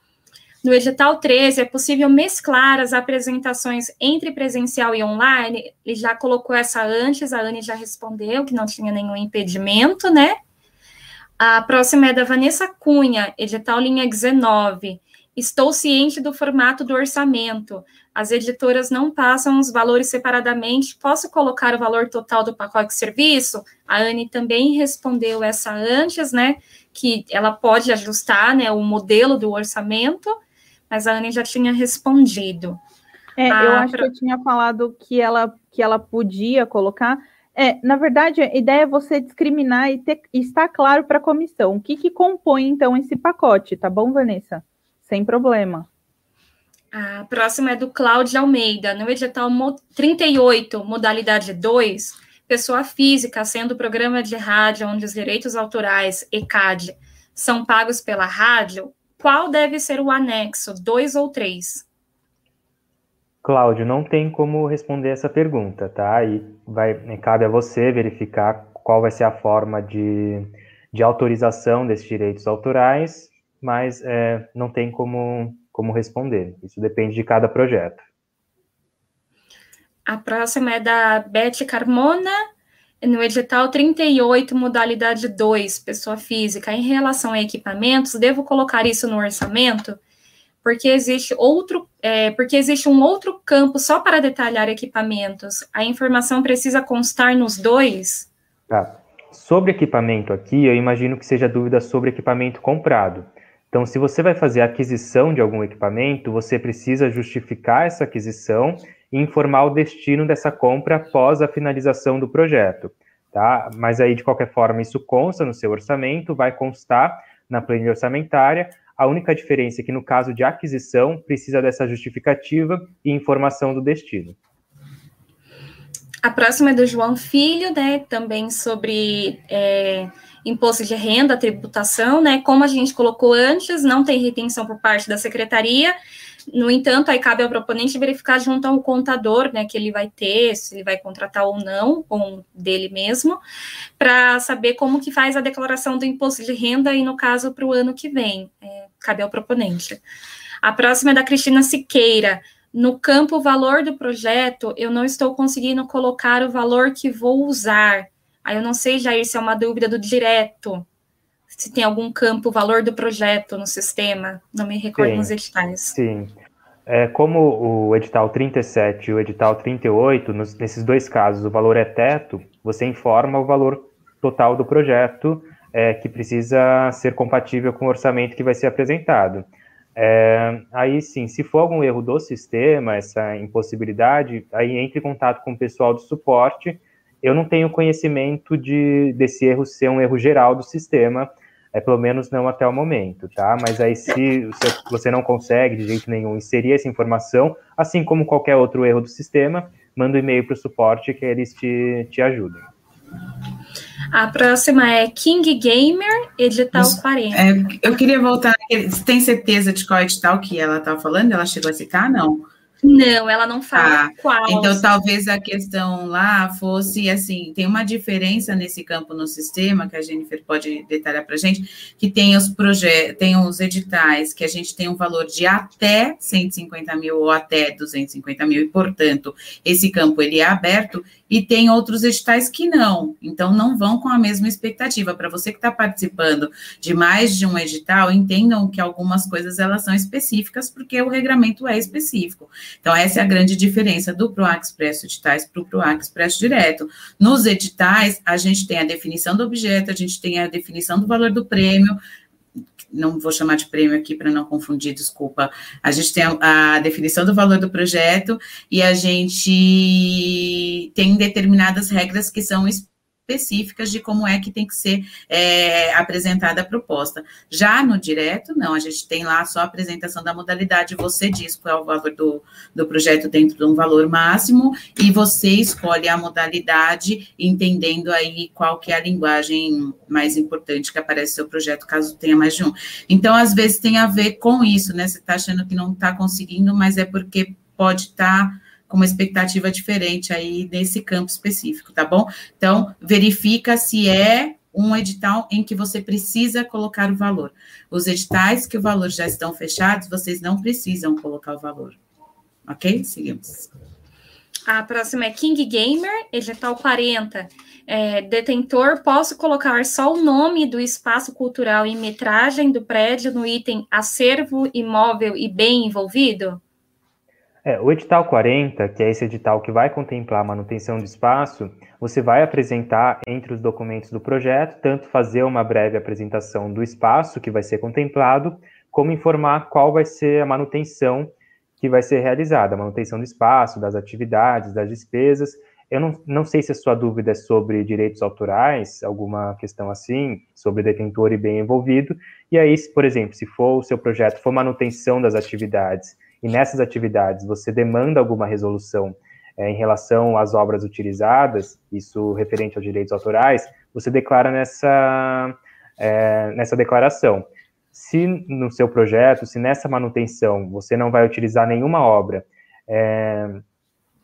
No edital 13, é possível mesclar as apresentações entre presencial e online. Ele já colocou essa antes, a Anne já respondeu que não tinha nenhum impedimento, né? A próxima é da Vanessa Cunha, edital linha 19. Estou ciente do formato do orçamento. As editoras não passam os valores separadamente. Posso colocar o valor total do pacote de serviço? A Anne também respondeu essa antes, né? Que ela pode ajustar né, o modelo do orçamento mas a Anne já tinha respondido. É, eu acho que eu tinha falado que ela, que ela podia colocar. É, na verdade, a ideia é você discriminar e, ter, e estar claro para a comissão. O que, que compõe, então, esse pacote, tá bom, Vanessa? Sem problema. A próxima é do Cláudio Almeida. No edital 38, modalidade 2, pessoa física, sendo programa de rádio onde os direitos autorais, ECAD, são pagos pela rádio, qual deve ser o anexo, dois ou três? Cláudio, não tem como responder essa pergunta, tá? E vai, né, cabe a você verificar qual vai ser a forma de, de autorização desses direitos autorais, mas é, não tem como, como responder. Isso depende de cada projeto. A próxima é da Beth Carmona no edital 38, modalidade 2, pessoa física, em relação a equipamentos, devo colocar isso no orçamento? Porque existe outro, é, porque existe um outro campo só para detalhar equipamentos. A informação precisa constar nos dois? Tá. Sobre equipamento aqui, eu imagino que seja dúvida sobre equipamento comprado. Então, se você vai fazer a aquisição de algum equipamento, você precisa justificar essa aquisição e informar o destino dessa compra após a finalização do projeto, tá? Mas aí, de qualquer forma, isso consta no seu orçamento, vai constar na planilha orçamentária. A única diferença é que, no caso de aquisição, precisa dessa justificativa e informação do destino. A próxima é do João Filho, né? Também sobre é, imposto de renda, tributação, né? Como a gente colocou antes, não tem retenção por parte da secretaria no entanto, aí cabe ao proponente verificar junto ao contador, né, que ele vai ter, se ele vai contratar ou não, ou dele mesmo, para saber como que faz a declaração do imposto de renda e, no caso, para o ano que vem. É, cabe ao proponente. A próxima é da Cristina Siqueira. No campo valor do projeto, eu não estou conseguindo colocar o valor que vou usar. Aí eu não sei, Jair, se é uma dúvida do direto se tem algum campo, valor do projeto no sistema, não me recordo sim, nos editais. Sim. É, como o edital 37 e o edital 38, nos, nesses dois casos o valor é teto, você informa o valor total do projeto, é, que precisa ser compatível com o orçamento que vai ser apresentado. É, aí sim, se for algum erro do sistema, essa impossibilidade, aí entre em contato com o pessoal do suporte. Eu não tenho conhecimento de, desse erro ser um erro geral do sistema, é pelo menos não até o momento, tá? Mas aí se você não consegue de jeito nenhum inserir essa informação, assim como qualquer outro erro do sistema, manda um e-mail para o suporte que eles te, te ajudem. A próxima é King Gamer, edital Mas, 40. É, eu queria voltar, tem certeza de qual edital que ela estava falando? Ela chegou a citar, não? Não, ela não fala ah, qual. Então, talvez a questão lá fosse assim: tem uma diferença nesse campo no sistema, que a Jennifer pode detalhar para a gente, que tem os projetos, tem os editais, que a gente tem um valor de até 150 mil ou até 250 mil, e, portanto, esse campo ele é aberto, e tem outros editais que não, então não vão com a mesma expectativa. Para você que está participando de mais de um edital, entendam que algumas coisas elas são específicas, porque o regramento é específico. Então, essa é a grande diferença do PROAC Expresso Editais para o PROAC Expresso Direto. Nos editais, a gente tem a definição do objeto, a gente tem a definição do valor do prêmio, não vou chamar de prêmio aqui para não confundir, desculpa. A gente tem a, a, definição do valor do projeto e a gente tem determinadas regras que são específicas de como é que tem que ser é, apresentada a proposta. Já no direto, não, a gente tem lá só a apresentação da modalidade, você diz qual é o valor do, do projeto dentro de um valor máximo, e você escolhe a modalidade, entendendo aí qual que é a linguagem mais importante que aparece no seu projeto, caso tenha mais de um. Então, às vezes tem a ver com isso, né? Você está achando que não está conseguindo, mas é porque pode estar tá com uma expectativa diferente aí nesse campo específico, tá bom? Então, verifica se é um edital em que você precisa colocar o valor. Os editais que o valor já estão fechados, vocês não precisam colocar o valor. Ok? Seguimos. A próxima é King Gamer, edital 40. É, detentor, posso colocar só o nome do espaço cultural e metragem do prédio no item acervo, imóvel e bem envolvido? É, o edital 40, que é esse edital que vai contemplar a manutenção do espaço, você vai apresentar entre os documentos do projeto, tanto fazer uma breve apresentação do espaço que vai ser contemplado, como informar qual vai ser a manutenção que vai ser realizada, a manutenção do espaço, das atividades, das despesas. Eu não, não sei se a sua dúvida é sobre direitos autorais, alguma questão assim, sobre detentor e bem envolvido. E aí, por exemplo, se for o seu projeto for manutenção das atividades e nessas atividades você demanda alguma resolução é, em relação às obras utilizadas, isso referente aos direitos autorais, você declara nessa, é, nessa declaração. Se no seu projeto, se nessa manutenção você não vai utilizar nenhuma obra é,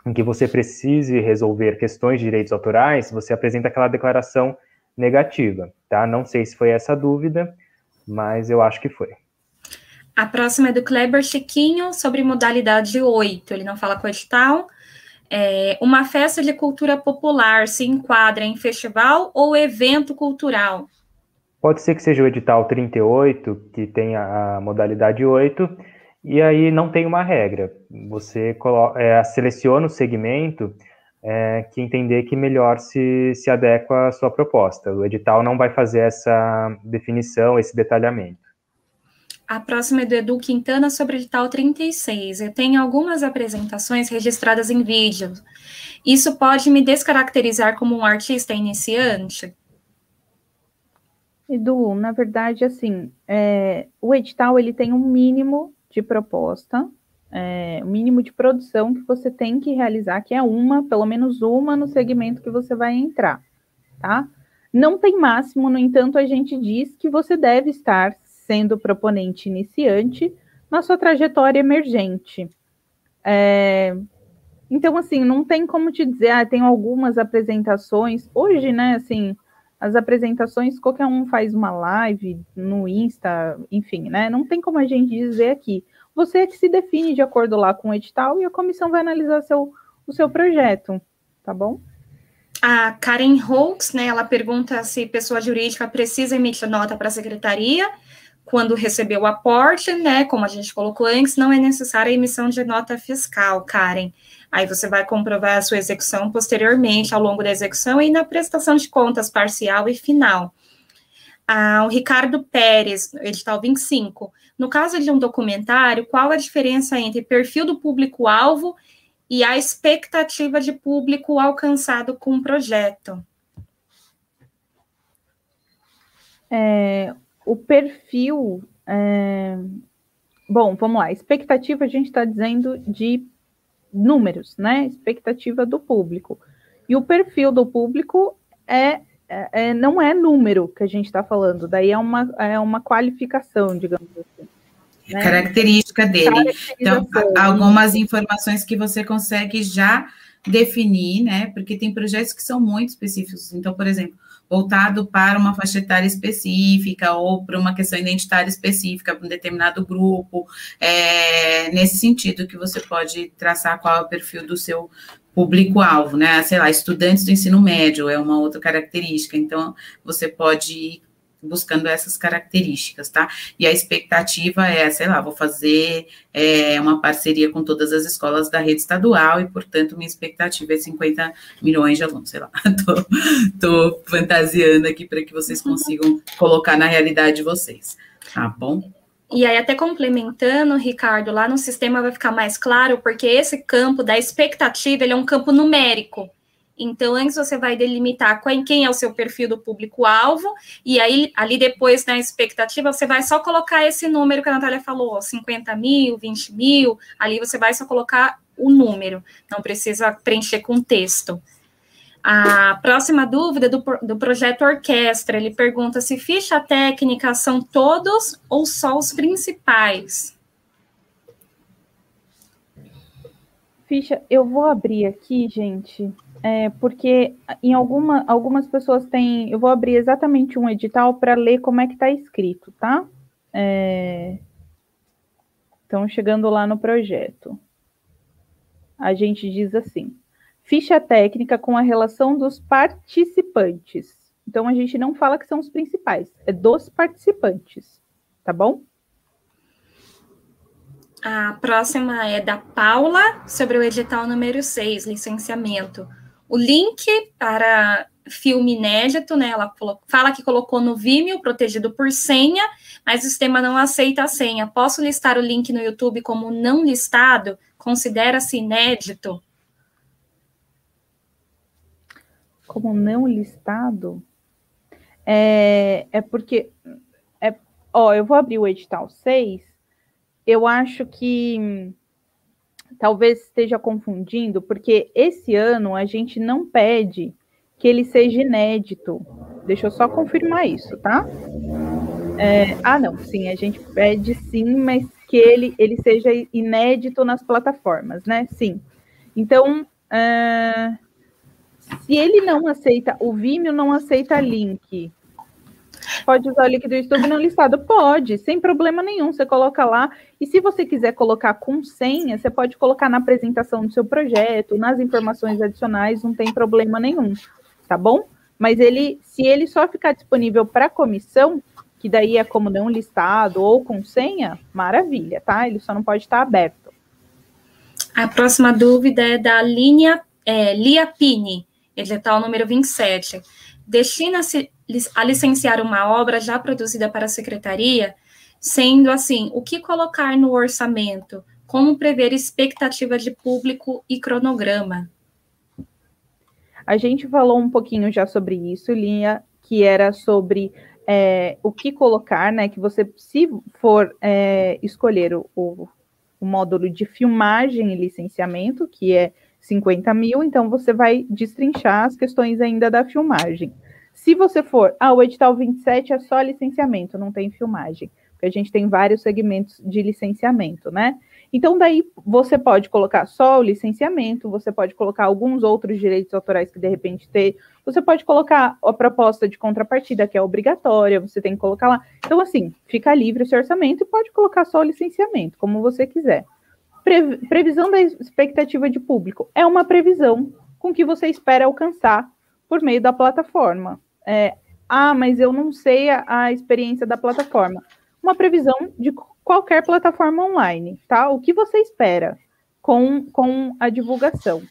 em que você precise resolver questões de direitos autorais, você apresenta aquela declaração negativa, tá? Não sei se foi essa dúvida, mas eu acho que foi. A próxima é do Kleber Chiquinho, sobre modalidade 8. Ele não fala edital. É, uma festa de cultura popular se enquadra em festival ou evento cultural? Pode ser que seja o edital 38, que tem a, modalidade 8, e aí não tem uma regra. Você coloca, é, seleciona o segmento é, que entender que melhor se, se adequa à sua proposta. O edital não vai fazer essa definição, esse detalhamento. A próxima é do Edu Quintana sobre o edital 36. Eu tenho algumas apresentações registradas em vídeo. Isso pode me descaracterizar como um artista iniciante? Edu, na verdade, assim, é, o edital ele tem um mínimo de proposta, é, um mínimo de produção que você tem que realizar, que é uma, pelo menos uma, no segmento que você vai entrar, tá? Não tem máximo, no entanto, a gente diz que você deve estar sendo proponente iniciante na sua trajetória emergente. É, então, assim, não tem como te dizer, ah, tem algumas apresentações. Hoje, né, assim, as apresentações, qualquer um faz uma live no Insta, enfim, né? Não tem como a gente dizer aqui. Você é que se define de acordo lá com o edital e a comissão vai analisar seu, o seu projeto, tá bom? A Karen Holtz, né, ela pergunta se pessoa jurídica precisa emitir nota para a secretaria quando recebeu o aporte, né, como a gente colocou antes, não é necessária a emissão de nota fiscal, Karen. Aí você vai comprovar a sua execução posteriormente, ao longo da execução e na prestação de contas parcial e final. Ah, o Ricardo Pérez, edital 25. No caso de um documentário, qual a diferença entre perfil do público-alvo e a expectativa de público alcançado com o projeto? É, o perfil. É... Bom, vamos lá. Expectativa a gente está dizendo de números, né? Expectativa do público. E o perfil do público é, é, é não é número que a gente está falando, daí é uma, é uma qualificação, digamos assim. Né? Característica dele. Então, algumas informações que você consegue já definir, né? Porque tem projetos que são muito específicos. Então, por exemplo, voltado para uma faixa etária específica ou para uma questão identitária específica, para um determinado grupo, é, nesse sentido que você pode traçar qual é o perfil do seu público-alvo, né? Sei lá, estudantes do ensino médio é uma outra característica, então você pode buscando essas características, tá? E a expectativa é, sei lá, vou fazer é, uma parceria com todas as escolas da rede estadual e, portanto, minha expectativa é 50 milhões de alunos, sei lá. tô, tô fantasiando aqui para que vocês consigam colocar na realidade de vocês, tá bom? E aí, até complementando, Ricardo, lá no sistema vai ficar mais claro, porque esse campo da expectativa, ele é um campo numérico. Então, antes você vai delimitar quem é o seu perfil do público-alvo, e aí, ali depois, na expectativa, você vai só colocar esse número que a Natália falou, 50 mil, 20 mil, ali você vai só colocar o número, não precisa preencher com texto. A próxima dúvida do, do projeto Orquestra, ele pergunta se ficha técnica são todos ou só os principais? Ficha, eu vou abrir aqui, gente, é, porque em alguma, algumas pessoas têm. Eu vou abrir exatamente um edital para ler como é que está escrito, tá? É, então, chegando lá no projeto, a gente diz assim: ficha técnica com a relação dos participantes. Então, a gente não fala que são os principais, é dos participantes, tá bom? A próxima é da Paula, sobre o edital número 6, licenciamento o link para filme inédito, né? Ela fala que colocou no Vimeo, protegido por senha, mas o sistema não aceita a senha. Posso listar o link no YouTube como não listado? Considera-se inédito? Como não listado? É, é porque. É, ó, eu vou abrir o edital 6. Eu acho que talvez esteja confundindo, porque esse ano a gente não pede que ele seja inédito. Deixa eu só confirmar isso, tá? É, ah, não, sim, a gente pede sim, mas que ele, ele seja inédito nas plataformas, né? Sim. Então, é, se ele não aceita, o Vimeo não aceita link, Pode usar o link do YouTube não listado? Pode, sem problema nenhum. Você coloca lá. E se você quiser colocar com senha, você pode colocar na apresentação do seu projeto, nas informações adicionais, não tem problema nenhum, tá bom? Mas ele, se ele só ficar disponível para comissão, que daí é como não listado ou com senha, maravilha, tá? Ele só não pode estar aberto. A próxima dúvida é da linha é, Lia Pini, edital número 27. Destina-se a licenciar uma obra já produzida para a secretaria, sendo assim, o que colocar no orçamento, como prever expectativa de público e cronograma. A gente falou um pouquinho já sobre isso, Linha, que era sobre é, o que colocar, né? Que você, se for é, escolher o, o, o módulo de filmagem e licenciamento, que é 50 mil, então você vai destrinchar as questões ainda da filmagem. Se você for, ah, o edital 27 é só licenciamento, não tem filmagem, porque a gente tem vários segmentos de licenciamento, né? Então, daí você pode colocar só o licenciamento, você pode colocar alguns outros direitos autorais que de repente ter, você pode colocar a proposta de contrapartida, que é obrigatória, você tem que colocar lá. Então, assim, fica livre esse orçamento e pode colocar só o licenciamento, como você quiser. Pre previsão da expectativa de público é uma previsão com que você espera alcançar por meio da plataforma. É, ah, mas eu não sei a, a, experiência da plataforma. Uma previsão de qualquer plataforma online, tá? O que você espera com, com a divulgação.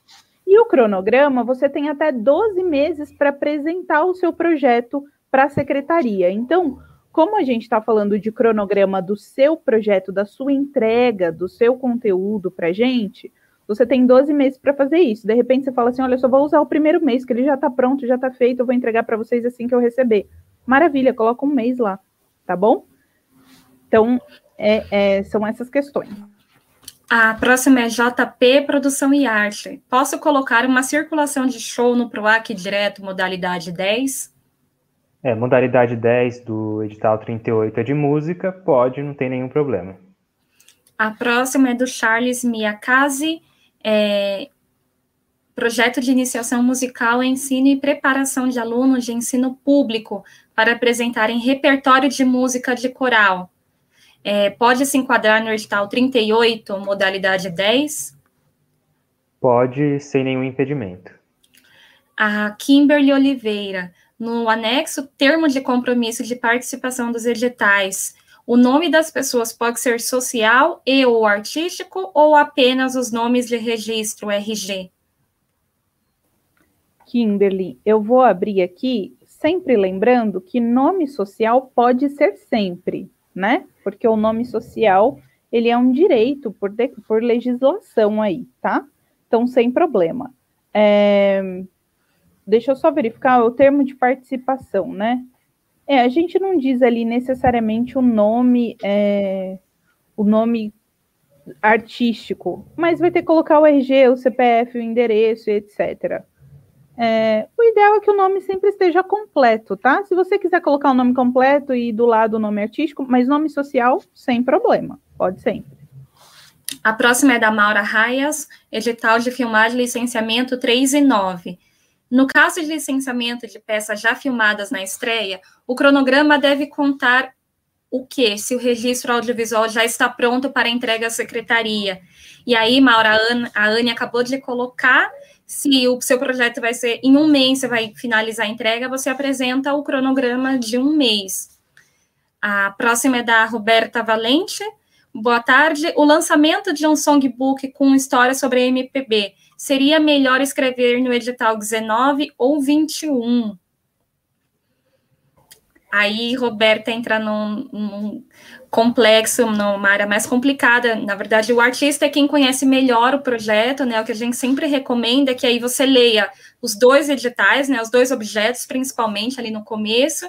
E o cronograma, você tem até 12 meses para apresentar o seu projeto para a secretaria. Então, como a gente está falando de cronograma do seu projeto, da sua entrega, do seu conteúdo para a gente, você tem 12 meses para fazer isso. De repente você fala assim: olha, eu só vou usar o primeiro mês, que ele já está pronto, já está feito, eu vou entregar para vocês assim que eu receber. Maravilha, coloca um mês lá, tá bom? Então, é, é, são essas questões. A próxima é JP Produção e Arte. Posso colocar uma circulação de show no PROAC direto, modalidade 10? É, modalidade 10 do edital 38 é de música, pode, não tem nenhum problema. A próxima é do Charles Miyakaze, é, projeto de iniciação musical, ensino e preparação de alunos de ensino público para apresentarem repertório de música de coral. É, pode se enquadrar no edital 38, modalidade 10? Pode, sem nenhum impedimento. A Kimberly Oliveira, no anexo termo de compromisso de participação dos editais, o nome das pessoas pode ser social e ou artístico ou apenas os nomes de registro RG? Kimberly, eu vou abrir aqui, sempre lembrando que nome social pode ser sempre, né? Porque o nome social, ele é um direito por, de, por legislação aí, tá? Então, sem problema. É, deixa eu só verificar o termo de participação, né? É, a gente não diz ali necessariamente o nome, é, o nome artístico, mas vai ter que colocar o RG, o CPF, o endereço, etc. É, o ideal é que o nome sempre esteja completo, tá? Se você quiser colocar o nome completo e do lado o nome artístico, mas nome social, sem problema, pode sempre. A próxima é da Maura Raias, edital de filmagem licenciamento 3 e 9. No caso de licenciamento de peças já filmadas na estreia, o cronograma deve contar o que? Se o registro audiovisual já está pronto para entrega à secretaria. E aí, Maura, a Anne acabou de colocar se o seu projeto vai ser em um mês, você vai finalizar a entrega, você apresenta o cronograma de um mês. A próxima é da Roberta Valente. Boa tarde. O lançamento de um songbook com história sobre a MPB seria melhor escrever no edital 19 ou 21? Aí, Roberta entra num, num, complexo, numa área mais complicada. Na verdade, o artista é quem conhece melhor o projeto, né? O que a gente sempre recomenda é que aí você leia os dois editais, né? Os dois objetos, principalmente ali no começo,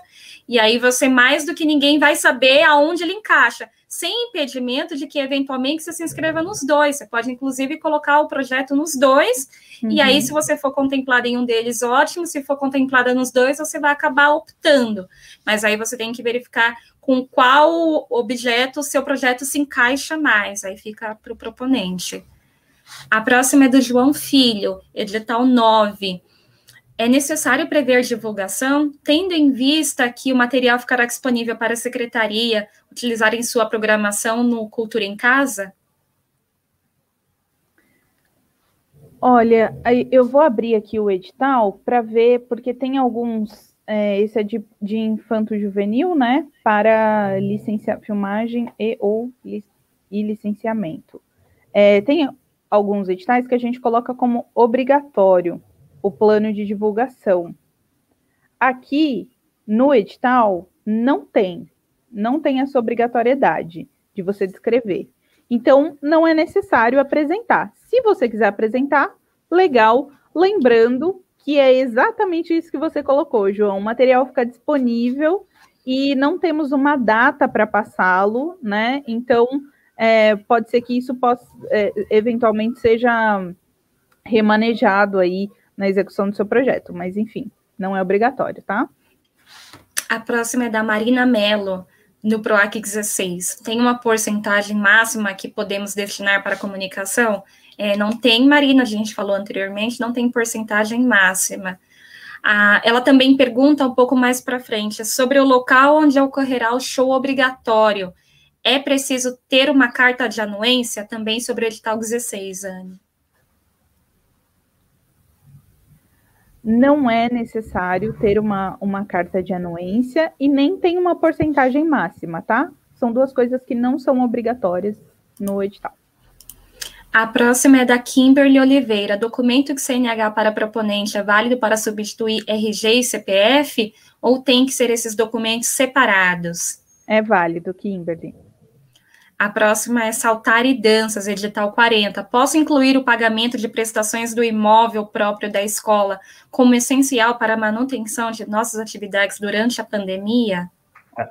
e aí você, mais do que ninguém, vai saber aonde ele encaixa sem impedimento de que eventualmente você se inscreva nos dois. Você pode, inclusive, colocar o projeto nos dois, uhum. e aí, uhum. se você for contemplada em um deles, ótimo. Se for contemplada nos dois, você vai acabar optando. Mas aí você tem que verificar com qual objeto o seu projeto se encaixa mais. Aí fica para o proponente. A próxima é do João Filho, edital 9. É necessário prever divulgação, tendo em vista que o material ficará disponível para a secretaria utilizar em sua programação no Cultura em Casa? Olha, eu vou abrir aqui o edital para ver, porque tem alguns. É, esse é de, de infanto juvenil, né? Para filmagem e ou e licenciamento. É, tem alguns editais que a gente coloca como obrigatório o plano de divulgação. Aqui no edital não tem, não tem essa obrigatoriedade de você descrever. Então, não é necessário apresentar. Se você quiser apresentar, legal. Lembrando que é exatamente isso que você colocou, João. O material fica disponível e não temos uma data para passá-lo, né? Então, é, pode ser que isso possa, é, eventualmente seja remanejado aí na execução do seu projeto, mas enfim, não é obrigatório, tá? A próxima é da Marina Mello, no PROAC 16. Tem uma porcentagem máxima que podemos destinar para comunicação? É, não tem, Marina, a gente falou anteriormente, não tem porcentagem máxima. Ah, ela também pergunta um pouco mais para frente sobre o local onde ocorrerá o show obrigatório. É preciso ter uma carta de anuência também sobre o edital 16, Anne? Não é necessário ter uma, uma carta de anuência e nem tem uma porcentagem máxima, tá? São duas coisas que não são obrigatórias no edital. A próxima é da Kimberly Oliveira. Documento de CNH para proponente é válido para substituir RG e CPF ou tem que ser esses documentos separados? É válido, Kimberly. A próxima é Saltar e Danças, edital 40. Posso incluir o pagamento de prestações do imóvel próprio da escola como essencial para a manutenção de nossas atividades durante a pandemia?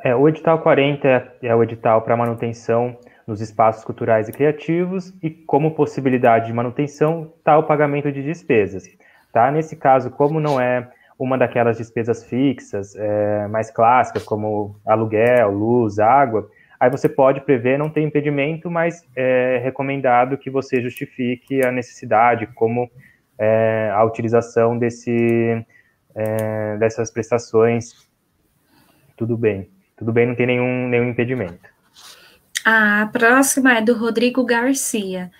É, o edital 40 é, é o edital para manutenção nos espaços culturais e criativos e como possibilidade de manutenção está o pagamento de despesas. Tá? Nesse caso, como não é uma daquelas despesas fixas, é, mais clássicas, como aluguel, luz, água, Aí você pode prever, não tem impedimento, mas é recomendado que você justifique a necessidade, como é, a utilização desse, é, dessas prestações. Tudo bem, tudo bem, não tem nenhum, nenhum impedimento. A próxima é do Rodrigo Garcia,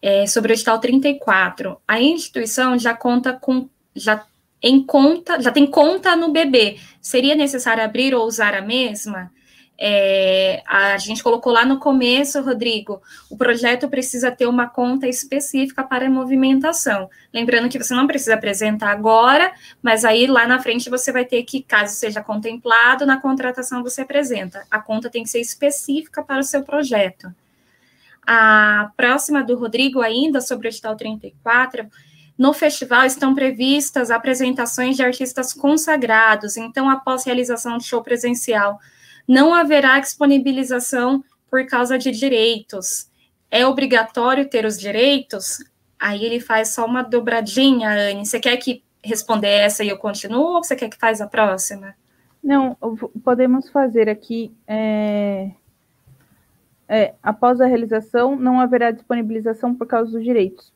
é, sobre o edital 34. A instituição já conta com, já em conta, já tem conta no bebê. Seria necessário abrir ou usar a mesma? É, a gente colocou lá no começo, Rodrigo, o projeto precisa ter uma conta específica para movimentação. Lembrando que você não precisa apresentar agora, mas aí lá na frente você vai ter que, caso seja contemplado, na contratação você apresenta. A conta tem que ser específica para o seu projeto. A próxima do Rodrigo, ainda sobre o edital 34, no festival estão previstas apresentações de artistas consagrados, então, após realização de show presencial, não haverá disponibilização por causa de direitos. É obrigatório ter os direitos? Aí ele faz só uma dobradinha, Anne. Você quer que responder essa e eu continuo, ou você quer que faz a próxima? Não, podemos fazer aqui. É... É, após a realização, não haverá disponibilização por causa dos direitos.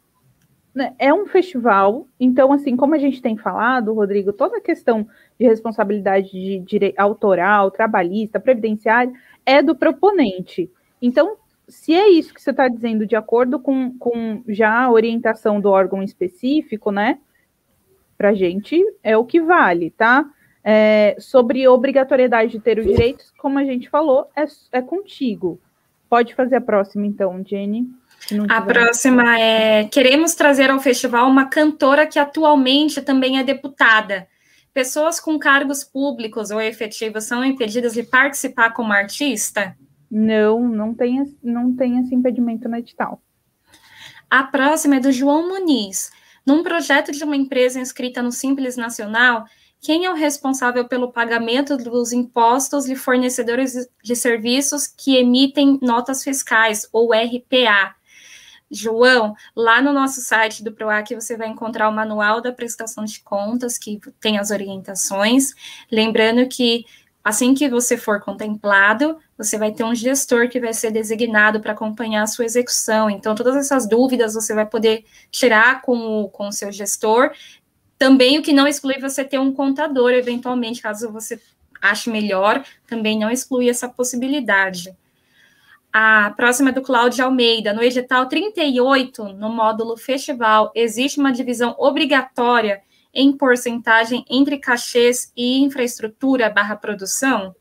Né, é um festival, então, assim, como a gente tem falado, Rodrigo, toda a questão de responsabilidade de direito autoral, trabalhista, previdenciária, é do proponente. Então, se é isso que você está dizendo, de acordo com, com já a orientação do órgão específico, né? Para gente é o que vale, tá? É, sobre obrigatoriedade de ter os direitos, como a gente falou, é, é contigo. Pode fazer a próxima, então, Jenny. A próxima é: queremos trazer ao festival uma cantora que atualmente também é deputada. Pessoas com cargos públicos ou efetivos são impedidas de participar como artista? Não, não tem, não tem esse impedimento no edital. A próxima é do João Muniz. Num projeto de uma empresa inscrita no Simples Nacional, quem é o responsável pelo pagamento dos impostos de fornecedores de serviços que emitem notas fiscais, ou RPA? João, lá no nosso site do PROAC você vai encontrar o manual da prestação de contas, que tem as orientações. Lembrando que assim que você for contemplado, você vai ter um gestor que vai ser designado para acompanhar a sua execução. Então, todas essas dúvidas você vai poder tirar com o, com o seu gestor. Também o que não exclui você ter um contador, eventualmente, caso você ache melhor, também não exclui essa possibilidade. A próxima é do Cláudio Almeida. No edital 38, no módulo festival, existe uma divisão obrigatória em porcentagem entre cachês e infraestrutura barra produção?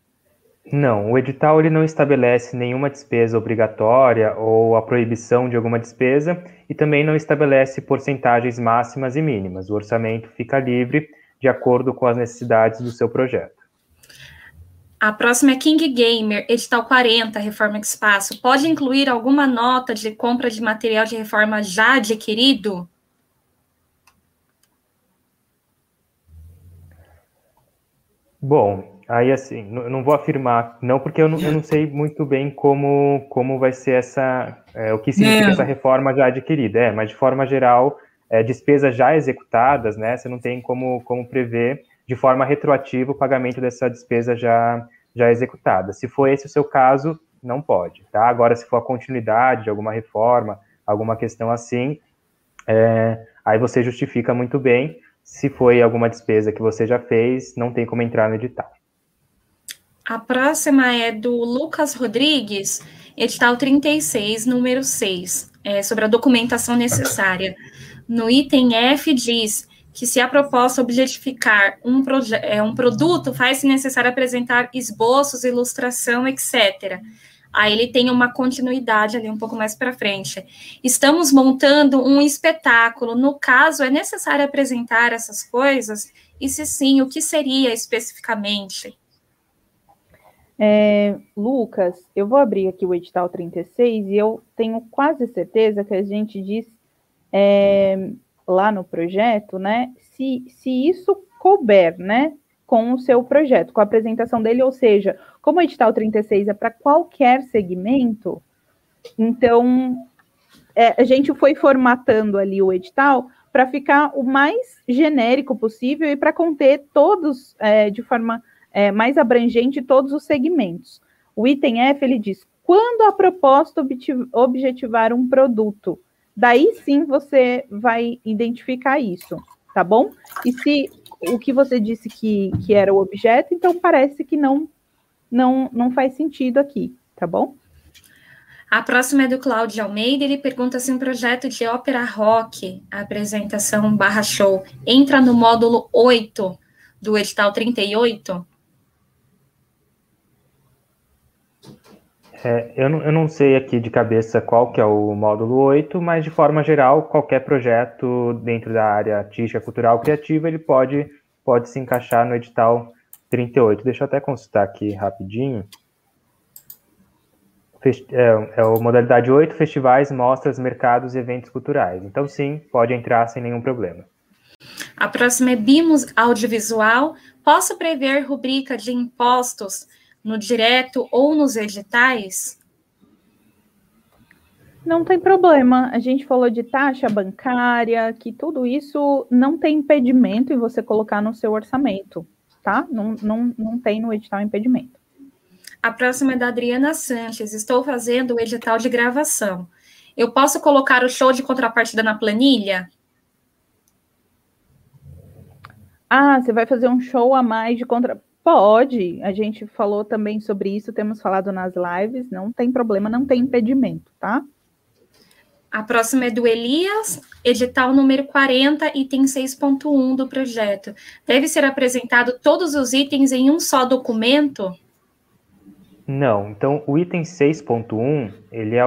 Não, o edital ele não estabelece nenhuma despesa obrigatória ou a proibição de alguma despesa e também não estabelece porcentagens máximas e mínimas. O orçamento fica livre de acordo com as necessidades do seu projeto. A próxima é King Gamer, edital 40, Reforma Espaço. Pode incluir alguma nota de compra de material de reforma já adquirido? Bom, aí assim, não vou afirmar, não, porque eu não, eu não sei muito bem como, como vai ser essa, é, o que significa é. essa reforma já adquirida, é, mas de forma geral, é, despesas já executadas, né, você não tem como, como prever de forma retroativa o pagamento dessa despesa já, já executada. Se for esse o seu caso, não pode, tá? Agora, se for a continuidade de alguma reforma, alguma questão assim, é, aí você justifica muito bem. Se foi alguma despesa que você já fez, não tem como entrar no edital. A próxima é do Lucas Rodrigues, edital 36, número 6, é, sobre a documentação necessária. No item F diz que se a proposta objetificar um, é, um produto, faz-se necessário apresentar esboços, ilustração, etc. Aí ele tem uma continuidade ali um pouco mais para frente. Estamos montando um espetáculo. No caso, é necessário apresentar essas coisas? E se sim, o que seria especificamente? É, Lucas, eu vou abrir aqui o edital 36 e eu tenho quase certeza que a gente diz é, lá no projeto, né? Se, se isso couber, né? Com o seu projeto, com a apresentação dele, ou seja, como o edital 36 é para qualquer segmento, então é, a gente foi formatando ali o edital para ficar o mais genérico possível e para conter todos é, de forma é, mais abrangente todos os segmentos. O item F ele diz: quando a proposta objetivar um produto, Daí sim você vai identificar isso, tá bom? E se o que você disse que, que era o objeto, então parece que não, não, não faz sentido aqui, tá bom? A próxima é do Cláudio Almeida, ele pergunta se um projeto de ópera rock, apresentação barra show, entra no módulo 8 do edital 38? É, eu, não, eu não sei aqui de cabeça qual que é o módulo 8, mas de forma geral, qualquer projeto dentro da área artística, cultural, criativa, ele pode, pode se encaixar no edital 38. Deixa eu até consultar aqui rapidinho. é, é modalidade 8, festivais, mostras, mercados e eventos culturais. Então, sim, pode entrar sem nenhum problema. A próxima é BIMOS Audiovisual. Posso prever rubrica de impostos no direto ou nos editais? Não tem problema. A gente falou de taxa bancária, que tudo isso não tem impedimento em você colocar no seu orçamento, tá? Não, não, não tem no edital impedimento. A próxima é da Adriana Sanches. Estou fazendo o edital de gravação. Eu posso colocar o show de contrapartida na planilha? Ah, você vai fazer um show a mais de contra. Pode, a gente falou também sobre isso, temos falado nas lives, não tem problema, não tem impedimento, tá? A próxima é do Elias, edital número 40, item 6.1 do projeto. Deve ser apresentado todos os itens em um só documento? Não, então o item 6.1 ele é,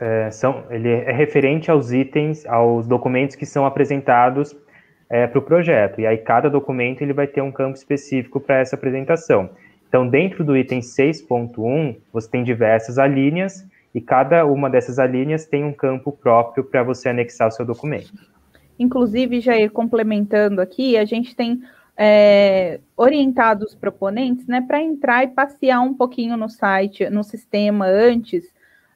é, são, ele é referente aos itens, aos documentos que são apresentados é, para o projeto. E aí cada documento ele vai ter um campo específico para essa apresentação. Então, dentro do item 6.1, você tem diversas alíneas e cada uma dessas alíneas tem um campo próprio para você anexar o seu documento. Inclusive, já complementando aqui, a gente tem é, orientado os proponentes né, para entrar e passear um pouquinho no site, no sistema antes,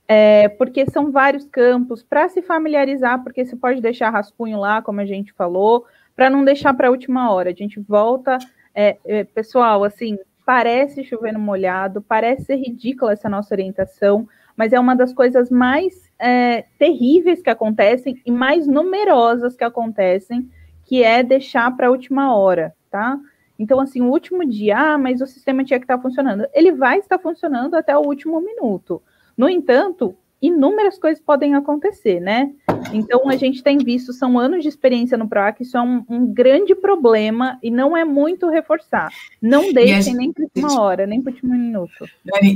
é, porque são vários campos para se familiarizar, porque você pode deixar rascunho lá, como a gente falou, para não deixar para a última hora. A gente volta, é, é, pessoal, assim, parece chover no molhado, parece ser ridícula essa nossa orientação, mas é uma das coisas mais é, terríveis que acontecem e mais numerosas que acontecem, que é deixar para a última hora, tá? Então, assim, o último dia, ah, mas o sistema tinha que estar funcionando. Ele vai estar funcionando até o último minuto. No entanto, inúmeras coisas podem acontecer, né? Então, a gente tem visto, são anos de experiência no PROAC, isso é um, um grande problema e não é muito reforçar. Não deixem nem por última hora, nem por último minuto.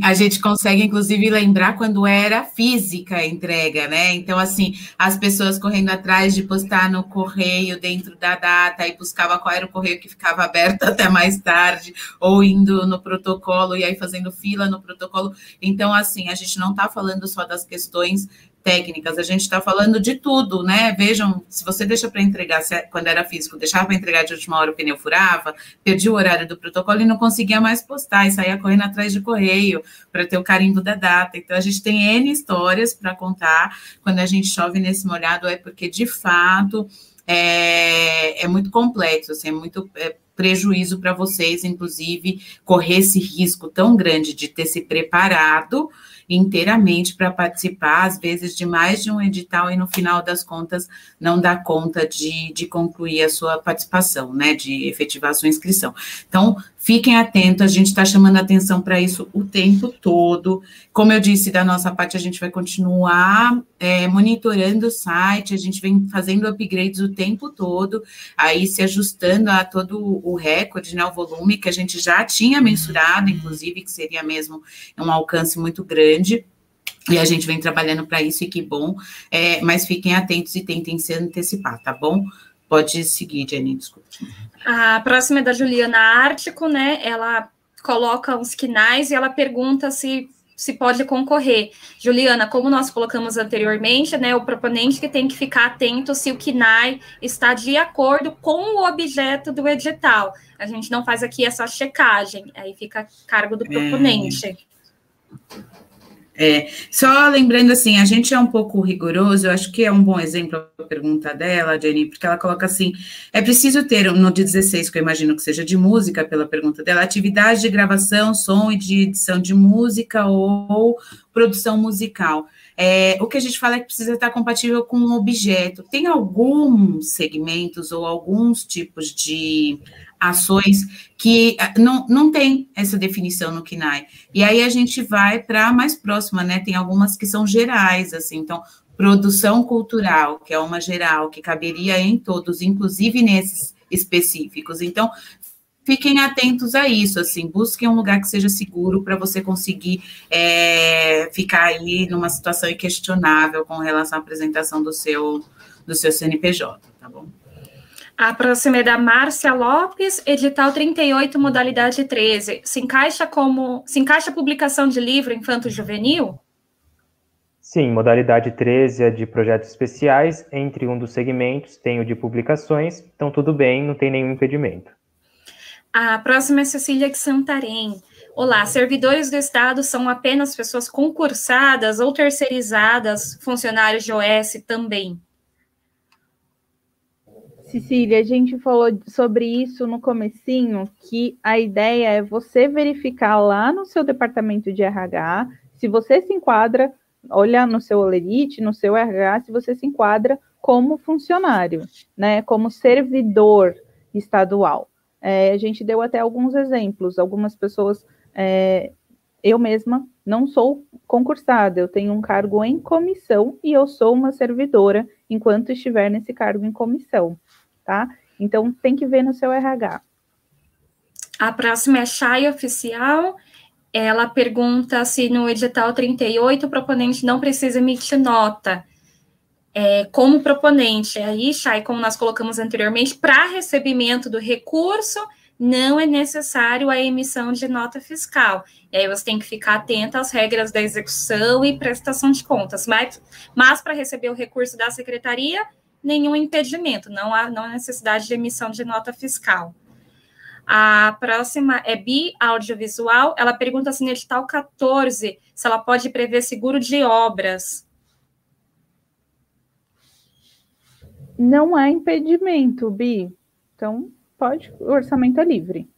A gente consegue, inclusive, lembrar quando era física a entrega, né? Então, assim, as pessoas correndo atrás de postar no correio dentro da data e buscava qual era o correio que ficava aberto até mais tarde, ou indo no protocolo e aí fazendo fila no protocolo. Então, assim, a gente não está falando só das questões técnicas, a gente está falando de tudo, né? Vejam, se você deixa para entregar, é, quando era físico, deixava para entregar de última hora, o pneu furava, perdi o horário do protocolo e não conseguia mais postar, e saía correndo atrás de correio para ter o carimbo da data. Então, a gente tem N histórias para contar quando a gente chove nesse molhado, é porque, de fato, é, é muito complexo, assim, é muito. É, prejuízo para vocês, inclusive, correr esse risco tão grande de ter se preparado inteiramente para participar, às vezes de mais de um edital, e no final das contas não dá conta de, de concluir a sua participação, né, de efetivar a sua inscrição. Então, Fiquem atentos, a gente está chamando atenção para isso o tempo todo. Como eu disse, da nossa parte, a gente vai continuar é, monitorando o site, a gente vem fazendo upgrades o tempo todo, aí se ajustando a todo o recorde, né, o volume que a gente já tinha mensurado, inclusive, que seria mesmo um alcance muito grande. E a gente vem trabalhando para isso e que bom. É, mas fiquem atentos e tentem se antecipar, tá bom? Pode seguir, Jenny, desculpa. A próxima é da Juliana Ártico, né? Ela coloca uns quinais e ela pergunta se se pode concorrer. Juliana, como nós colocamos anteriormente, né, o proponente que tem que ficar atento se o KNAI está de acordo com o objeto do edital. A gente não faz aqui essa checagem, aí fica a cargo do é. proponente. É. É, só lembrando assim, a gente é um pouco rigoroso, eu acho que é um bom exemplo a pergunta dela, Jenny, porque ela coloca assim: é preciso ter, no dia 16, que eu imagino que seja de música, pela pergunta dela, atividade de gravação, som e de edição de música ou produção musical. É, o que a gente fala é que precisa estar compatível com um objeto. Tem alguns segmentos ou alguns tipos de ações que ah, não, não tem essa definição no KINAI. E aí a gente vai para a mais próxima, né? Tem algumas que são gerais, assim, então, produção cultural, que é uma geral, que caberia em todos, inclusive nesses específicos. Então, fiquem atentos a isso, assim, busquem um lugar que seja seguro para você conseguir é, ficar aí numa situação inquestionável com relação à apresentação do seu, do seu CNPJ, tá bom? A próxima é da Márcia Lopes, edital 38, modalidade 13. Se encaixa como se encaixa a publicação de livro infanto juvenil? Sim, modalidade 13 é de projetos especiais, entre um dos segmentos tem o de publicações, então tudo bem, não tem nenhum impedimento. A próxima é Cecília de Santarém. Olá, servidores do Estado são apenas pessoas concursadas ou terceirizadas, funcionários de OS também? Cecília, a gente falou sobre isso no comecinho, que a ideia é você verificar lá no seu departamento de RH se você se enquadra olhar no seu Olerite, no seu RH, se você se enquadra como funcionário, né, como servidor estadual. É, a gente deu até alguns exemplos, algumas pessoas, é, eu mesma não sou concursada, eu tenho um cargo em comissão e eu sou uma servidora enquanto estiver nesse cargo em comissão, tá? Então tem que ver no seu RH. A próxima é Chay Oficial ela pergunta se no edital 38 o proponente não precisa emitir nota. É, como proponente, aí, Chay, como nós colocamos anteriormente, para recebimento do recurso, não é necessário a emissão de nota fiscal. E aí você tem que ficar atento às regras da execução e prestação de contas. Mas, mas para receber o recurso da secretaria, nenhum impedimento, não há, não há necessidade de emissão de nota fiscal. A próxima é Bi Audiovisual. Ela pergunta se no edital 14 se ela pode prever seguro de obras. Não há impedimento, Bi. Então, pode, o orçamento é livre.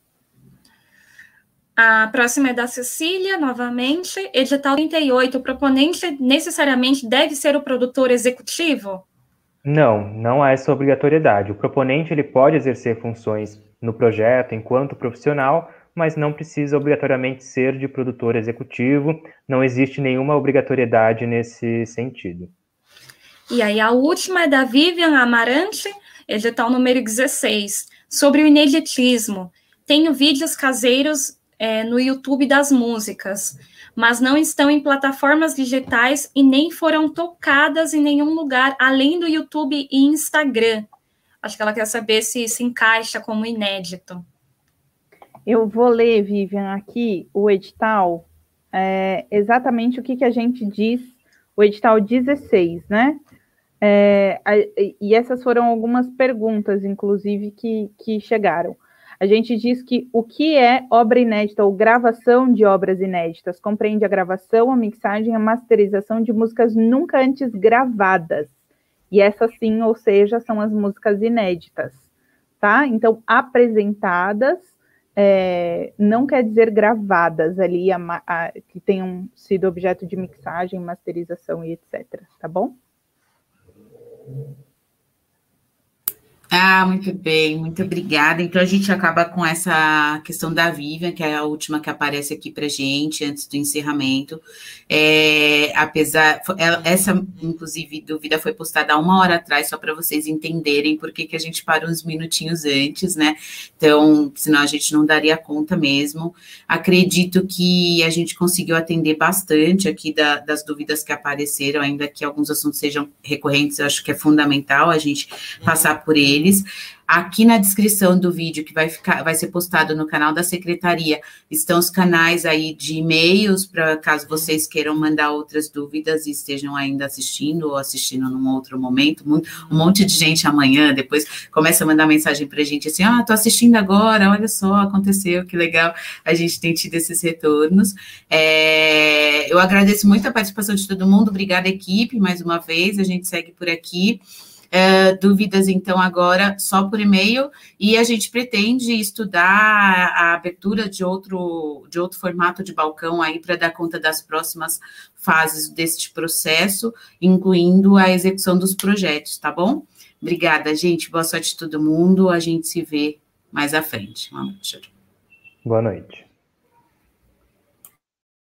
A próxima é da Cecília, novamente. Edital 38. O proponente necessariamente deve ser o produtor executivo? Não, não há essa obrigatoriedade. O proponente ele pode exercer funções no projeto enquanto profissional, mas não precisa obrigatoriamente ser de produtor executivo, não existe nenhuma obrigatoriedade nesse sentido. E aí a última é da Vivian Amarante, edital número 16, sobre o ineditismo. Tenho vídeos caseiros é, no YouTube das músicas, mas não estão em plataformas digitais e nem foram tocadas em nenhum lugar, além do YouTube e Instagram. Acho que ela quer saber se se encaixa como inédito. Eu vou ler, Vivian, aqui o edital, é, exatamente o que, que a gente diz, o edital 16, né? É, a, e essas foram algumas perguntas, inclusive, que, que chegaram. A gente diz que o que é obra inédita ou gravação de obras inéditas compreende a gravação, a mixagem, a masterização de músicas nunca antes gravadas e essas sim, ou seja, são as músicas inéditas, tá? Então, apresentadas é, não quer dizer gravadas ali, a, a, que tenham sido objeto de mixagem, masterização e etc. Tá bom? Ah, muito bem, muito obrigada. Então a gente acaba com essa questão da Vivian, que é a última que aparece aqui para gente antes do encerramento. É, apesar, essa inclusive dúvida foi postada há uma hora atrás, só para vocês entenderem por que, que a gente parou uns minutinhos antes, né? Então, senão a gente não daria conta mesmo. Acredito que a gente conseguiu atender bastante aqui da, das dúvidas que apareceram, ainda que alguns assuntos sejam recorrentes, eu acho que é fundamental a gente passar por eles deles. Aqui na descrição do vídeo que vai ficar, vai ser postado no canal da secretaria, estão os canais aí de e-mails para caso vocês queiram mandar outras dúvidas e estejam ainda assistindo ou assistindo num outro momento. Um monte de gente amanhã depois começa a mandar mensagem para a gente assim: ah, tô assistindo agora, olha só, aconteceu, que legal. A gente tem tido esses retornos. É, eu agradeço muito a participação de todo mundo, obrigada, equipe, mais uma vez. A gente segue por aqui. É, dúvidas, então, agora só por e-mail, e a gente pretende estudar a abertura de outro, de outro formato de balcão aí para dar conta das próximas fases deste processo, incluindo a execução dos projetos, tá bom? Obrigada, gente. Boa sorte a todo mundo. A gente se vê mais à frente. Boa noite.